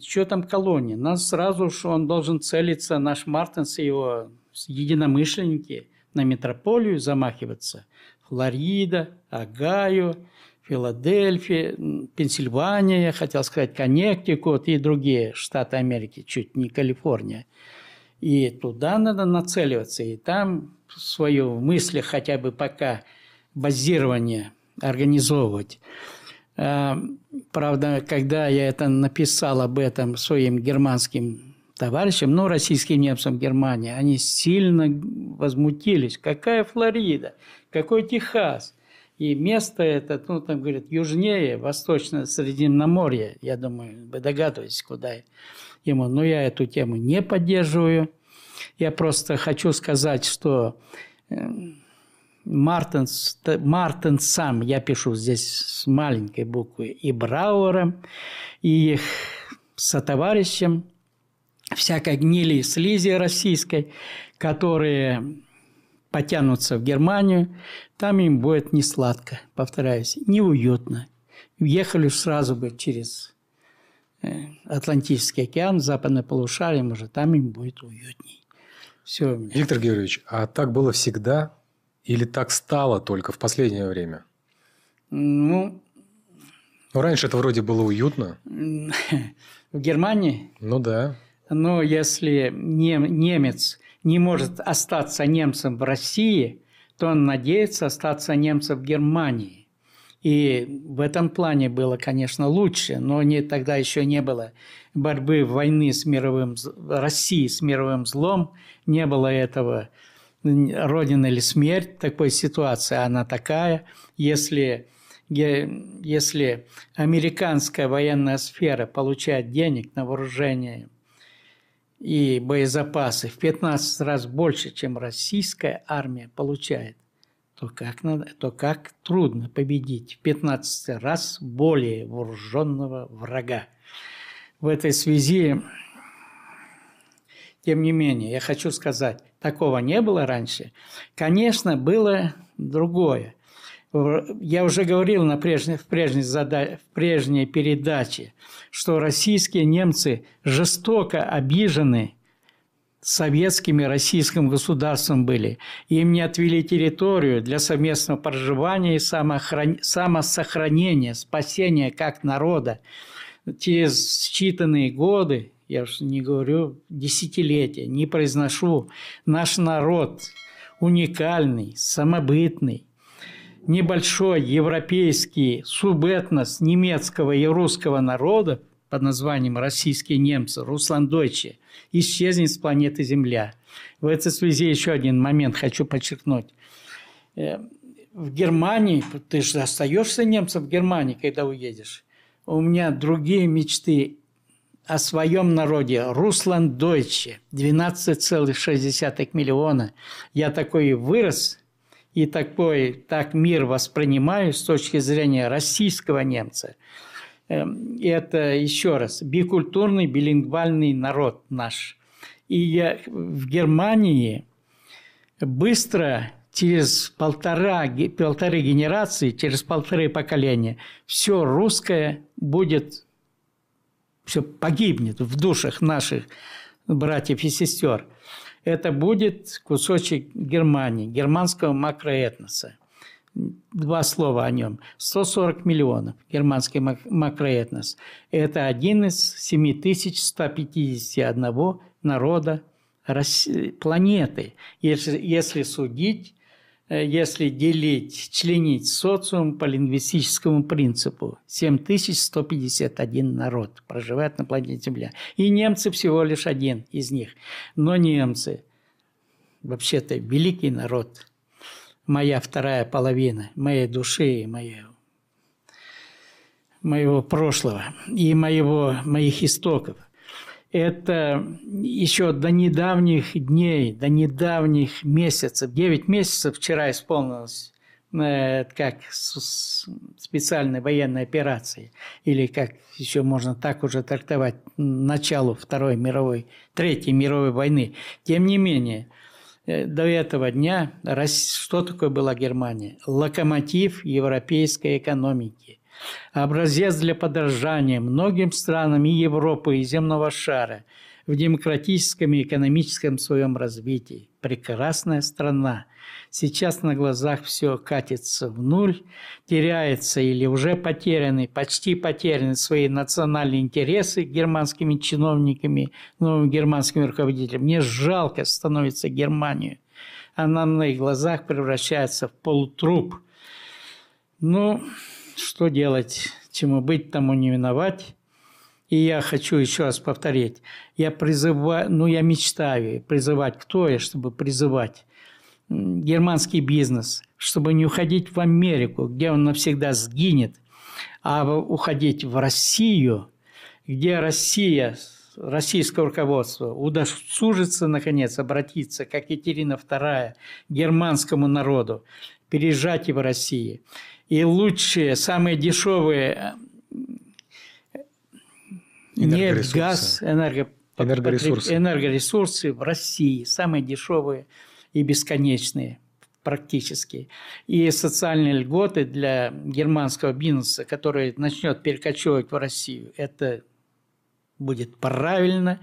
Что там колония? Нас сразу же он должен целиться, наш Мартинс и его единомышленники, на метрополию замахиваться. Флорида, Агаю, Филадельфия, Пенсильвания, я хотел сказать, Коннектикут и другие штаты Америки, чуть не Калифорния. И туда надо нацеливаться, и там свою мысли хотя бы пока базирование организовывать. А, правда, когда я это написал об этом своим германским товарищам, ну, российским немцам Германии, они сильно возмутились. Какая Флорида? Какой Техас? И место это, ну, там говорят, южнее, восточно Средиземноморье. Я думаю, вы догадываетесь, куда ему. Но я эту тему не поддерживаю. Я просто хочу сказать, что э, Мартин, Мартин сам, я пишу здесь с маленькой буквы, и Брауэром, и их сотоварищем, всякой гнили и слизи российской, которые потянутся в Германию, там им будет не сладко, повторяюсь, неуютно. Уехали сразу бы через э, Атлантический океан, западное полушарие, может, там им будет уютней. Все. Виктор Георгиевич, а так было всегда или так стало только в последнее время? Ну, ну раньше это вроде было уютно. [laughs] В Германии? Ну да. Но если немец не может остаться немцем в России, то он надеется остаться немцем в Германии. И в этом плане было, конечно, лучше, но не, тогда еще не было борьбы войны с мировым, России с мировым злом, не было этого Родина или смерть, такой ситуации, она такая. Если, если американская военная сфера получает денег на вооружение и боезапасы в 15 раз больше, чем российская армия получает, то как, надо, то как трудно победить в 15 раз более вооруженного врага. В этой связи, тем не менее, я хочу сказать, такого не было раньше. Конечно, было другое. Я уже говорил на прежней, в, прежней зада... в прежней передаче, что российские немцы жестоко обижены советским и российским государством были. Им не отвели территорию для совместного проживания и самохран... самосохранения, спасения как народа. Через считанные годы я уж не говорю десятилетия, не произношу, наш народ уникальный, самобытный, небольшой европейский субэтнос немецкого и русского народа под названием «Российские немцы», «Русландойче», исчезнет с планеты Земля. В этой связи еще один момент хочу подчеркнуть. Э, в Германии, ты же остаешься немцем в Германии, когда уедешь. У меня другие мечты о своем народе. Руслан Дойче, 12,6 миллиона. Я такой вырос и такой, так мир воспринимаю с точки зрения российского немца. Эм, это, еще раз, бикультурный, билингвальный народ наш. И я в Германии быстро через полтора, полторы генерации, через полторы поколения, все русское будет все погибнет в душах наших братьев и сестер. Это будет кусочек Германии, германского макроэтноса. Два слова о нем. 140 миллионов германский макроэтнос. Это один из 7151 народа планеты. Если, если судить если делить, членить социум по лингвистическому принципу, 7151 народ проживает на планете Земля. И немцы всего лишь один из них. Но немцы, вообще-то, великий народ. Моя вторая половина моей души и моего, моего прошлого и моего, моих истоков – это еще до недавних дней, до недавних месяцев, 9 месяцев вчера исполнилось э, как специальной военной операции, или как еще можно так уже трактовать, началу Второй мировой, Третьей мировой войны. Тем не менее, э, до этого дня что такое была Германия? Локомотив европейской экономики – образец для подражания многим странам и Европы, и земного шара в демократическом и экономическом своем развитии. Прекрасная страна. Сейчас на глазах все катится в нуль, теряется или уже потеряны, почти потеряны свои национальные интересы германскими чиновниками, новым германским руководителям. Мне жалко становится Германию. Она на моих глазах превращается в полутруп. Ну, что делать, чему быть, тому не виновать. И я хочу еще раз повторить. Я призываю, ну я мечтаю призывать, кто я, чтобы призывать германский бизнес, чтобы не уходить в Америку, где он навсегда сгинет, а уходить в Россию, где Россия, российское руководство удосужится, наконец, обратиться, как Екатерина II, германскому народу, переезжать в Россию и лучшие, самые дешевые э, нефть, газ, энерго... энергоресурсы. энергоресурсы в России, самые дешевые и бесконечные практически. И социальные льготы для германского бизнеса, который начнет перекочевывать в Россию, это будет правильно,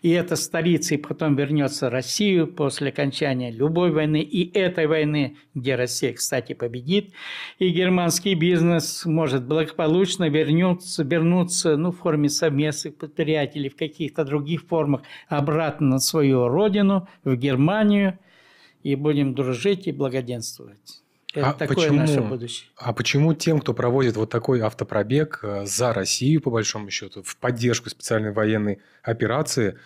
и эта столица и потом вернется в Россию после окончания любой войны, и этой войны, где Россия, кстати, победит, и германский бизнес может благополучно вернуться, вернуться ну, в форме совместных предприятий или в каких-то других формах обратно на свою родину, в Германию, и будем дружить и благоденствовать. Это А такое почему- наше будущее. А почему тем, кто проводит вот такой автопробег э, за Россию, по большому счету, в поддержку специальной военной операции,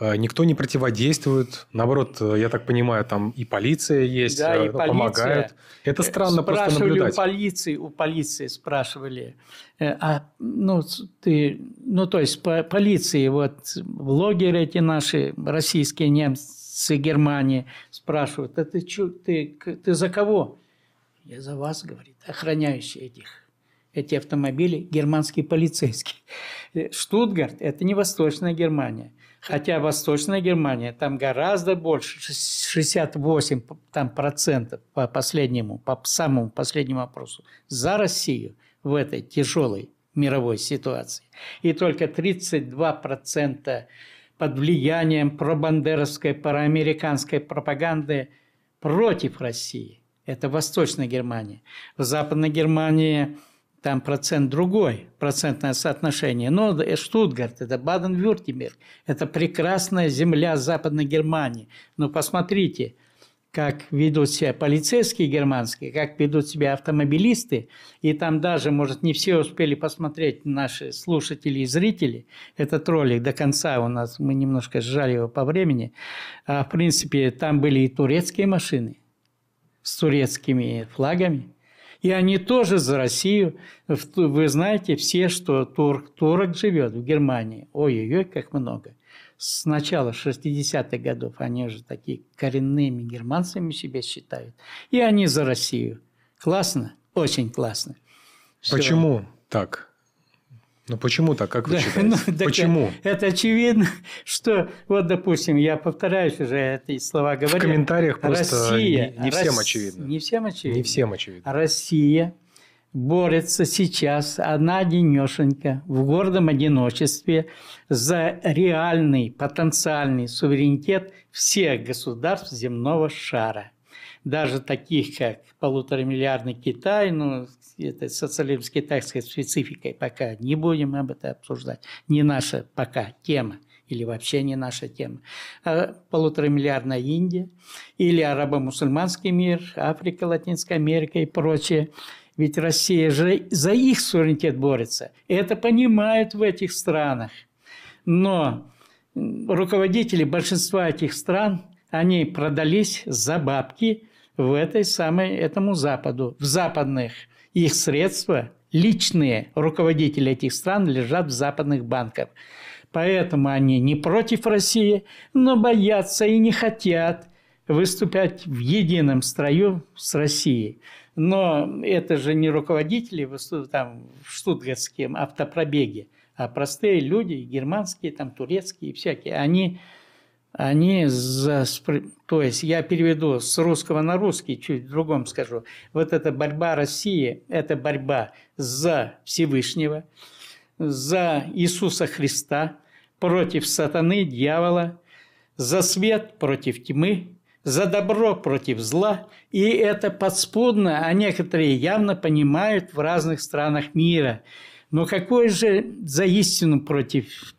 э, никто не противодействует? Наоборот, э, я так понимаю, там и полиция есть, Да, и полиция. помогают. Это странно просто спрашивали наблюдать. у полиции, у полиции спрашивали, а ну ты, ну то есть по полиции вот блогеры эти наши российские немцы Германии спрашивают, а ты чё, ты ты за кого? Я за вас, говорит, охраняющий этих эти автомобили германские полицейские. [laughs] Штутгарт – это не Восточная Германия. Хотя Восточная Германия, там гораздо больше, шест- 68 п- там, процентов по последнему, по самому последнему опросу, за Россию в этой тяжелой мировой ситуации. И только 32 процента под влиянием пробандеровской, проамериканской пропаганды против России. Это Восточная Германия. В Западной Германии там процент другой, процентное соотношение. Но Штутгарт, это Баден-Вюртемберг, это прекрасная земля Западной Германии. Но посмотрите, как ведут себя полицейские германские, как ведут себя автомобилисты. И там даже, может, не все успели посмотреть наши слушатели и зрители. Этот ролик до конца у нас, мы немножко сжали его по времени. А, в принципе, там были и турецкие машины с турецкими флагами. И они тоже за Россию. Вы знаете все, что тур, турок живет в Германии. Ой-ой-ой, как много. С начала 60-х годов они уже такие коренными германцами себя считают. И они за Россию. Классно? Очень классно. Всё. Почему так? Ну почему так, как вы Да, [laughs] считаете? ну, почему? Это очевидно, что, вот, допустим, я повторяюсь уже эти слова говорю. В комментариях просто Россия, не, не всем Рос- очевидно. Не всем очевидно. Не всем очевидно. Россия борется сейчас одна-денешенька в гордом одиночестве за реальный потенциальный суверенитет всех государств земного шара. Даже таких, как полуторамиллиардный Китай, ну, это социализм с китайской спецификой пока не будем об этом обсуждать. Не наша пока тема или вообще не наша тема. А полуторамиллиардная Индия или арабо-мусульманский мир, Африка, Латинская Америка и прочее. Ведь Россия же за их суверенитет борется. Это понимают в этих странах. Но руководители большинства этих стран, они продались за бабки в этой самой, этому Западу. В западных их средства, личные руководители этих стран лежат в западных банках. Поэтому они не против России, но боятся и не хотят выступать в едином строю с Россией. Но это же не руководители там, в штутгартском автопробеге, а простые люди, германские, там, турецкие, всякие. Они, они за... То есть я переведу с русского на русский, чуть в другом скажу. Вот эта борьба России – это борьба за Всевышнего, за Иисуса Христа, против сатаны, дьявола, за свет против тьмы, за добро против зла. И это подспудно, а некоторые явно понимают в разных странах мира. Но какой же за истину против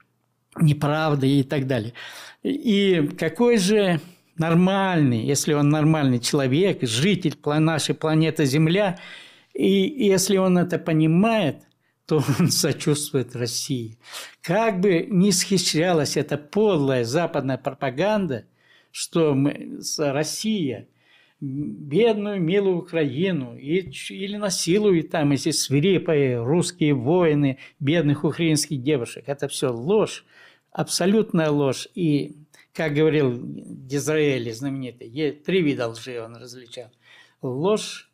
неправды и так далее. И какой же нормальный, если он нормальный человек, житель нашей планеты Земля, и если он это понимает, то [laughs] он сочувствует России. Как бы ни схищрялась эта подлая западная пропаганда, что мы, Россия бедную, милую Украину и, или насилует там эти свирепые русские воины бедных украинских девушек. Это все ложь, абсолютная ложь. И, как говорил Дизраэли знаменитый, три вида лжи он различал. Ложь,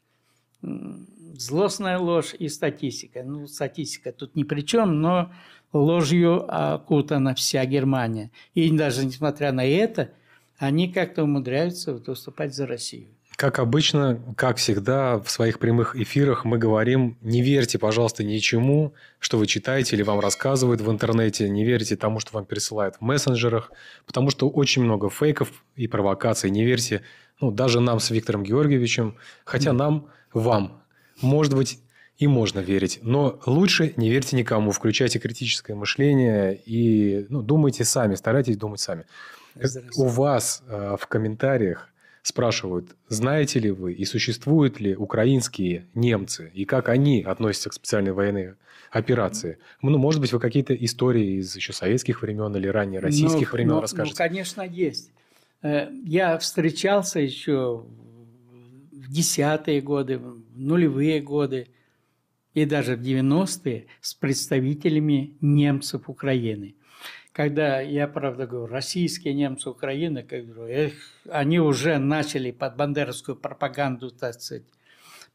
злостная ложь и статистика. Ну, статистика тут ни при чем, но ложью окутана вся Германия. И даже несмотря на это, они как-то умудряются выступать за Россию. Как обычно, как всегда, в своих прямых эфирах мы говорим, не верьте, пожалуйста, ничему, что вы читаете или вам рассказывают в интернете, не верьте тому, что вам пересылают в мессенджерах, потому что очень много фейков и провокаций. Не верьте, ну, даже нам с Виктором Георгиевичем, хотя нам, вам, может быть, и можно верить. Но лучше не верьте никому, включайте критическое мышление и ну, думайте сами, старайтесь думать сами. У вас э, в комментариях спрашивают, знаете ли вы и существуют ли украинские немцы, и как они относятся к специальной военной операции. Ну, может быть, вы какие-то истории из еще советских времен или ранее российских ну, времен ну, расскажете? Ну, конечно, есть. Э, я встречался еще в десятые годы, в нулевые годы и даже в 90-е с представителями немцев Украины. Когда я, правда, говорю, российские немцы Украины, как говорю, эх, они уже начали под бандеровскую пропаганду, так сказать,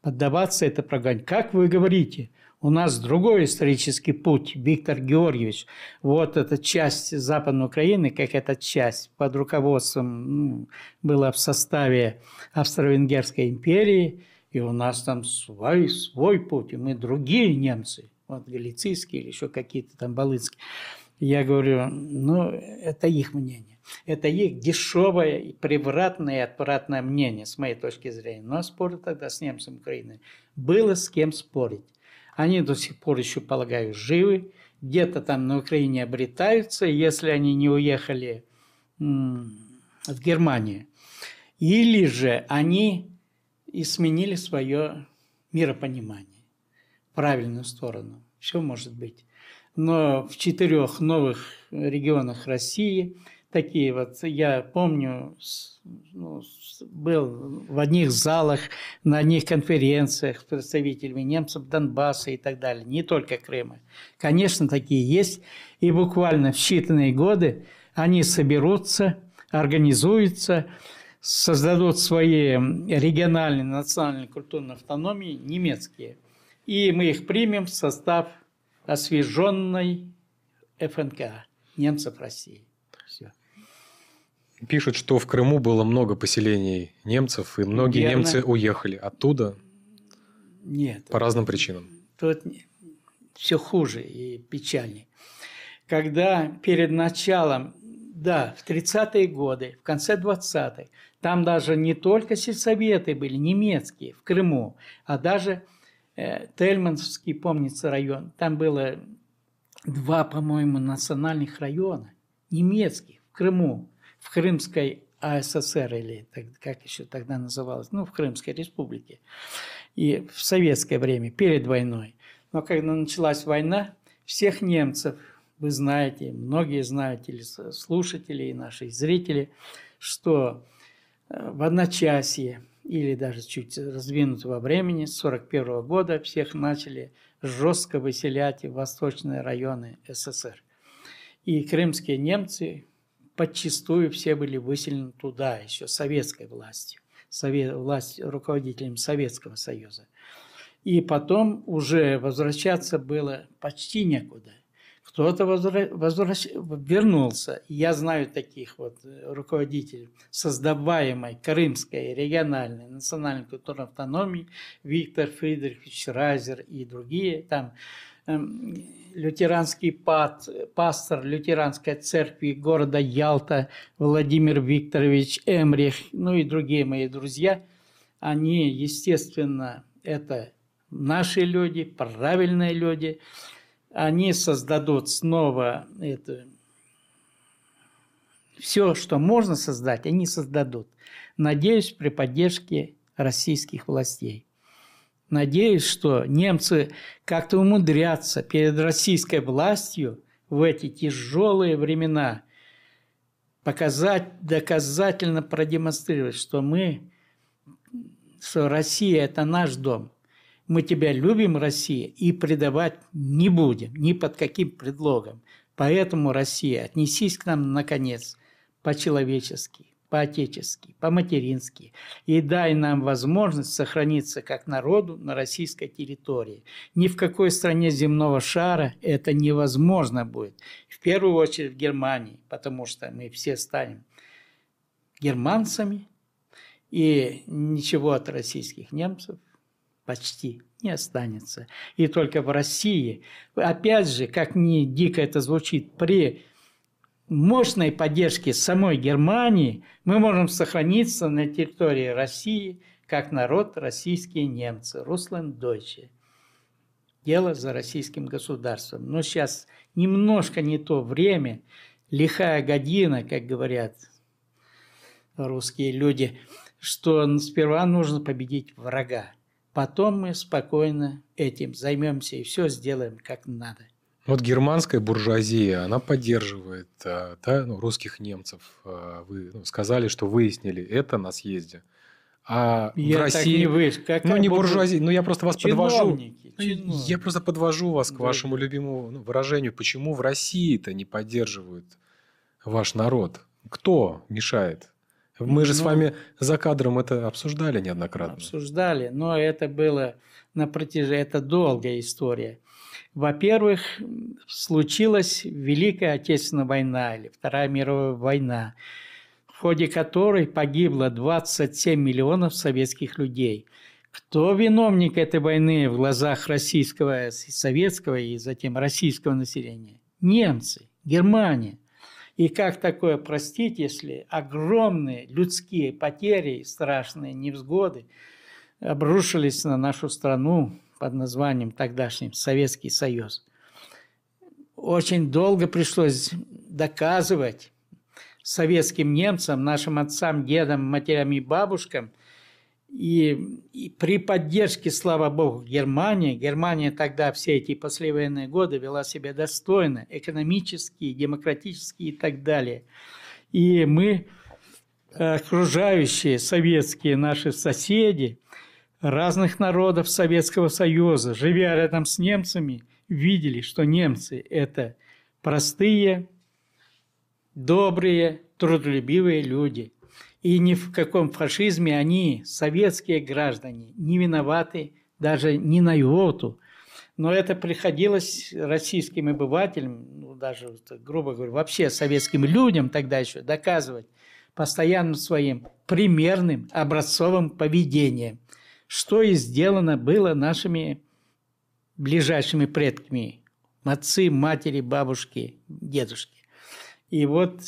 поддаваться этой пропаганде. Как вы говорите – у нас другой исторический путь, Виктор Георгиевич. Вот эта часть Западной Украины, как эта часть под руководством ну, была в составе Австро-Венгерской империи, и у нас там свой, свой путь, и мы другие немцы, вот галицийские или еще какие-то там балыцкие. Я говорю, ну, это их мнение. Это их дешевое, превратное и отвратное мнение, с моей точки зрения. Но споры тогда с немцами Украины. Было с кем спорить. Они до сих пор еще, полагаю, живы, где-то там на Украине обретаются, если они не уехали в Германию. Или же они и сменили свое миропонимание в правильную сторону. Все может быть. Но в четырех новых регионах России – такие вот. Я помню, ну, был в одних залах, на одних конференциях с представителями немцев Донбасса и так далее, не только Крыма. Конечно, такие есть. И буквально в считанные годы они соберутся, организуются, создадут свои региональные, национальные культурные автономии немецкие. И мы их примем в состав освеженной ФНК немцев России. Пишут, что в Крыму было много поселений немцев, и многие Верно. немцы уехали оттуда. Нет. По разным причинам. Тут все хуже и печальнее. Когда перед началом, да, в 30-е годы, в конце 20-х, там даже не только сельсоветы были немецкие в Крыму, а даже Тельманский, помнится, район. Там было два, по-моему, национальных района немецких в Крыму в Крымской АССР, или как еще тогда называлось, ну, в Крымской республике, и в советское время, перед войной. Но когда началась война, всех немцев, вы знаете, многие знают, или слушатели, и наши зрители, что э, в одночасье или даже чуть раздвинутого времени, с 1941 года, всех начали жестко выселять в восточные районы СССР. И крымские немцы подчастую все были выселены туда еще советской властью, совет, власть руководителем Советского Союза. И потом уже возвращаться было почти некуда. Кто-то возвра... возвращ... вернулся. Я знаю таких вот руководителей создаваемой Крымской региональной национальной культурной автономии Виктор Фридрихович Райзер и другие. Там Эм, лютеранский пат, пастор лютеранской церкви города Ялта Владимир Викторович Эмрих, ну и другие мои друзья, они, естественно, это наши люди, правильные люди, они создадут снова это, все, что можно создать, они создадут. Надеюсь, при поддержке российских властей. Надеюсь, что немцы как-то умудрятся перед российской властью в эти тяжелые времена показать, доказательно продемонстрировать, что мы, что Россия – это наш дом. Мы тебя любим, Россия, и предавать не будем, ни под каким предлогом. Поэтому, Россия, отнесись к нам, наконец, по-человечески по-отечески, по-матерински, и дай нам возможность сохраниться как народу на российской территории. Ни в какой стране земного шара это невозможно будет. В первую очередь в Германии, потому что мы все станем германцами, и ничего от российских немцев почти не останется. И только в России, опять же, как ни дико это звучит, при мощной поддержки самой Германии мы можем сохраниться на территории России как народ российские немцы, Руслан Дойче. Дело за российским государством. Но сейчас немножко не то время, лихая година, как говорят русские люди, что сперва нужно победить врага. Потом мы спокойно этим займемся и все сделаем как надо. Вот германская буржуазия, она поддерживает да, ну, русских немцев. Вы ну, сказали, что выяснили это на съезде. А я в России... не вы... Какая ну, не буржуазия, но я просто вас чиновники, подвожу. Чиновники. Я просто подвожу вас к да. вашему любимому ну, выражению. Почему в России-то не поддерживают ваш народ? Кто мешает? Мы же ну, с вами за кадром это обсуждали неоднократно. Обсуждали, но это было на протяжении... Это долгая история. Во-первых, случилась Великая Отечественная война или Вторая мировая война ходе которой погибло 27 миллионов советских людей. Кто виновник этой войны в глазах российского, советского и затем российского населения? Немцы, Германия. И как такое простить, если огромные людские потери, страшные невзгоды обрушились на нашу страну под названием тогдашним Советский Союз? Очень долго пришлось доказывать, советским немцам, нашим отцам, дедам, матерям и бабушкам. И, и при поддержке, слава богу, Германии, Германия тогда все эти послевоенные годы вела себя достойно, экономически, демократически и так далее. И мы, окружающие советские наши соседи, разных народов Советского Союза, живя рядом с немцами, видели, что немцы – это простые, добрые, трудолюбивые люди. И ни в каком фашизме они, советские граждане, не виноваты даже ни на йоту. Но это приходилось российским обывателям, ну, даже, грубо говоря, вообще советским людям тогда еще доказывать постоянным своим примерным образцовым поведением, что и сделано было нашими ближайшими предками, отцы, матери, бабушки, дедушки. И вот...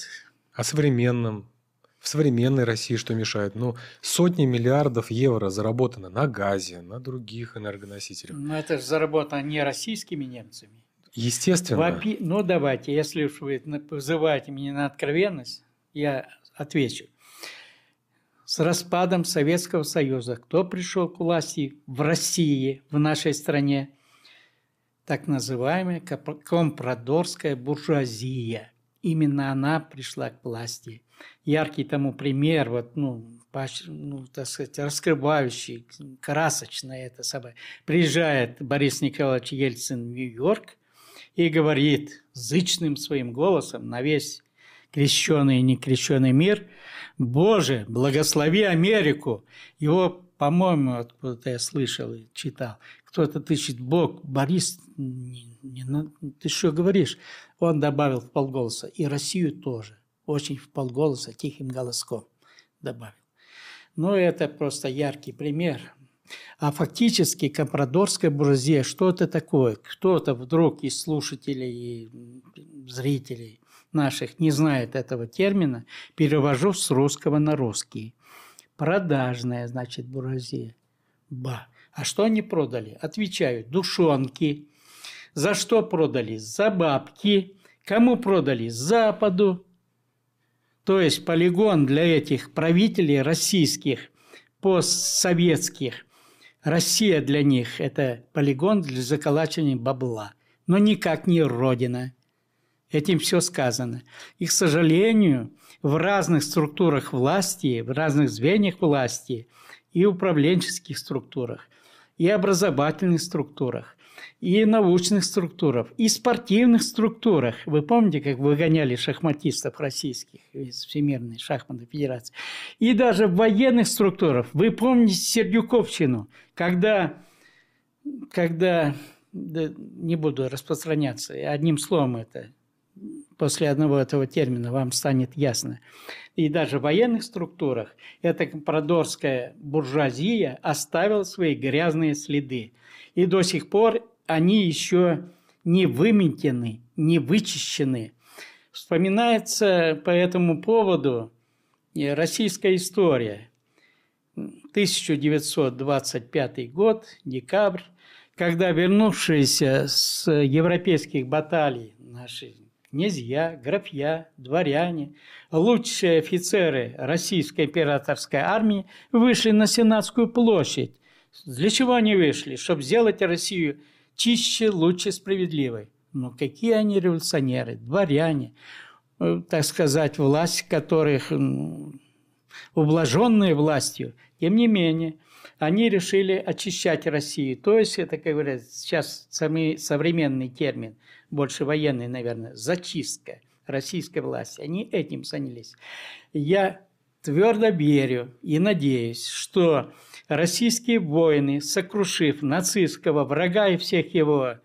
О современном, в современной России что мешает? Ну, сотни миллиардов евро заработано на газе, на других энергоносителях. Но это же заработано не российскими немцами. Естественно. Вопи... Ну, давайте, если уж вы вызываете меня на откровенность, я отвечу. С распадом Советского Союза кто пришел к власти в России, в нашей стране? Так называемая компрадорская буржуазия – именно она пришла к власти. Яркий тому пример, вот, ну, ну, так сказать, раскрывающий, красочное это событие. Приезжает Борис Николаевич Ельцин в Нью-Йорк и говорит зычным своим голосом на весь крещенный и некрещенный мир, «Боже, благослови Америку!» Его, по-моему, откуда-то я слышал и читал, кто-то тычет, Бог, Борис, не, не, ты что говоришь? Он добавил в полголоса, и Россию тоже, очень в полголоса, тихим голоском добавил. Ну, это просто яркий пример. А фактически компрадорская буржуазия, что это такое? Кто-то вдруг из слушателей и зрителей наших не знает этого термина, перевожу с русского на русский. Продажная, значит, буржуазия. Ба. А что они продали? Отвечаю, душонки. За что продали? За бабки. Кому продали? Западу. То есть полигон для этих правителей российских, постсоветских. Россия для них – это полигон для заколачивания бабла, но никак не родина. Этим все сказано. И, к сожалению, в разных структурах власти, в разных звеньях власти и управленческих структурах и образовательных структурах, и научных структурах, и спортивных структурах. Вы помните, как выгоняли шахматистов российских из Всемирной шахматной федерации? И даже в военных структурах. Вы помните Сердюковщину, когда, когда да, не буду распространяться, одним словом это, после одного этого термина вам станет ясно и даже в военных структурах эта компрадорская буржуазия оставила свои грязные следы. И до сих пор они еще не выметены, не вычищены. Вспоминается по этому поводу российская история. 1925 год, декабрь, когда вернувшиеся с европейских баталий наши князья, графья, дворяне, лучшие офицеры Российской императорской армии вышли на Сенатскую площадь. Для чего они вышли? Чтобы сделать Россию чище, лучше, справедливой. Но какие они революционеры, дворяне, э, так сказать, власть которых ублаженные властью, тем не менее, они решили очищать Россию. То есть, это, как говорят, сейчас самый современный термин, больше военный, наверное, зачистка российской власти. Они этим занялись. Я твердо верю и надеюсь, что российские воины, сокрушив нацистского врага и всех его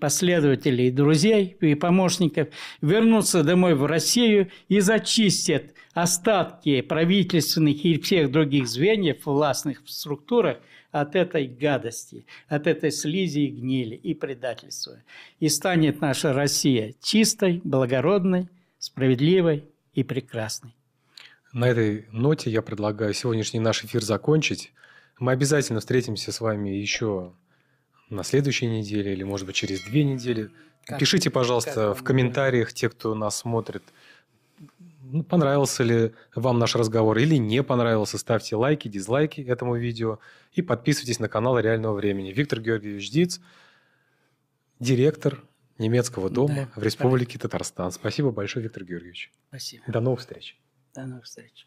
последователей, друзей и помощников, вернутся домой в Россию и зачистят остатки правительственных и всех других звеньев властных структурах от этой гадости, от этой слизи и гнили и предательства. И станет наша Россия чистой, благородной, справедливой и прекрасной. На этой ноте я предлагаю сегодняшний наш эфир закончить. Мы обязательно встретимся с вами еще на следующей неделе или, может быть, через две недели. Как- Пишите, пожалуйста, как в комментариях, те, кто нас смотрит, ну, понравился ли вам наш разговор или не понравился. Ставьте лайки, дизлайки этому видео и подписывайтесь на канал Реального времени. Виктор Георгиевич Диц, директор немецкого дома Да, в Республике Татарстан. Спасибо большое, Виктор Георгиевич. Спасибо. До новых встреч. До новых встреч.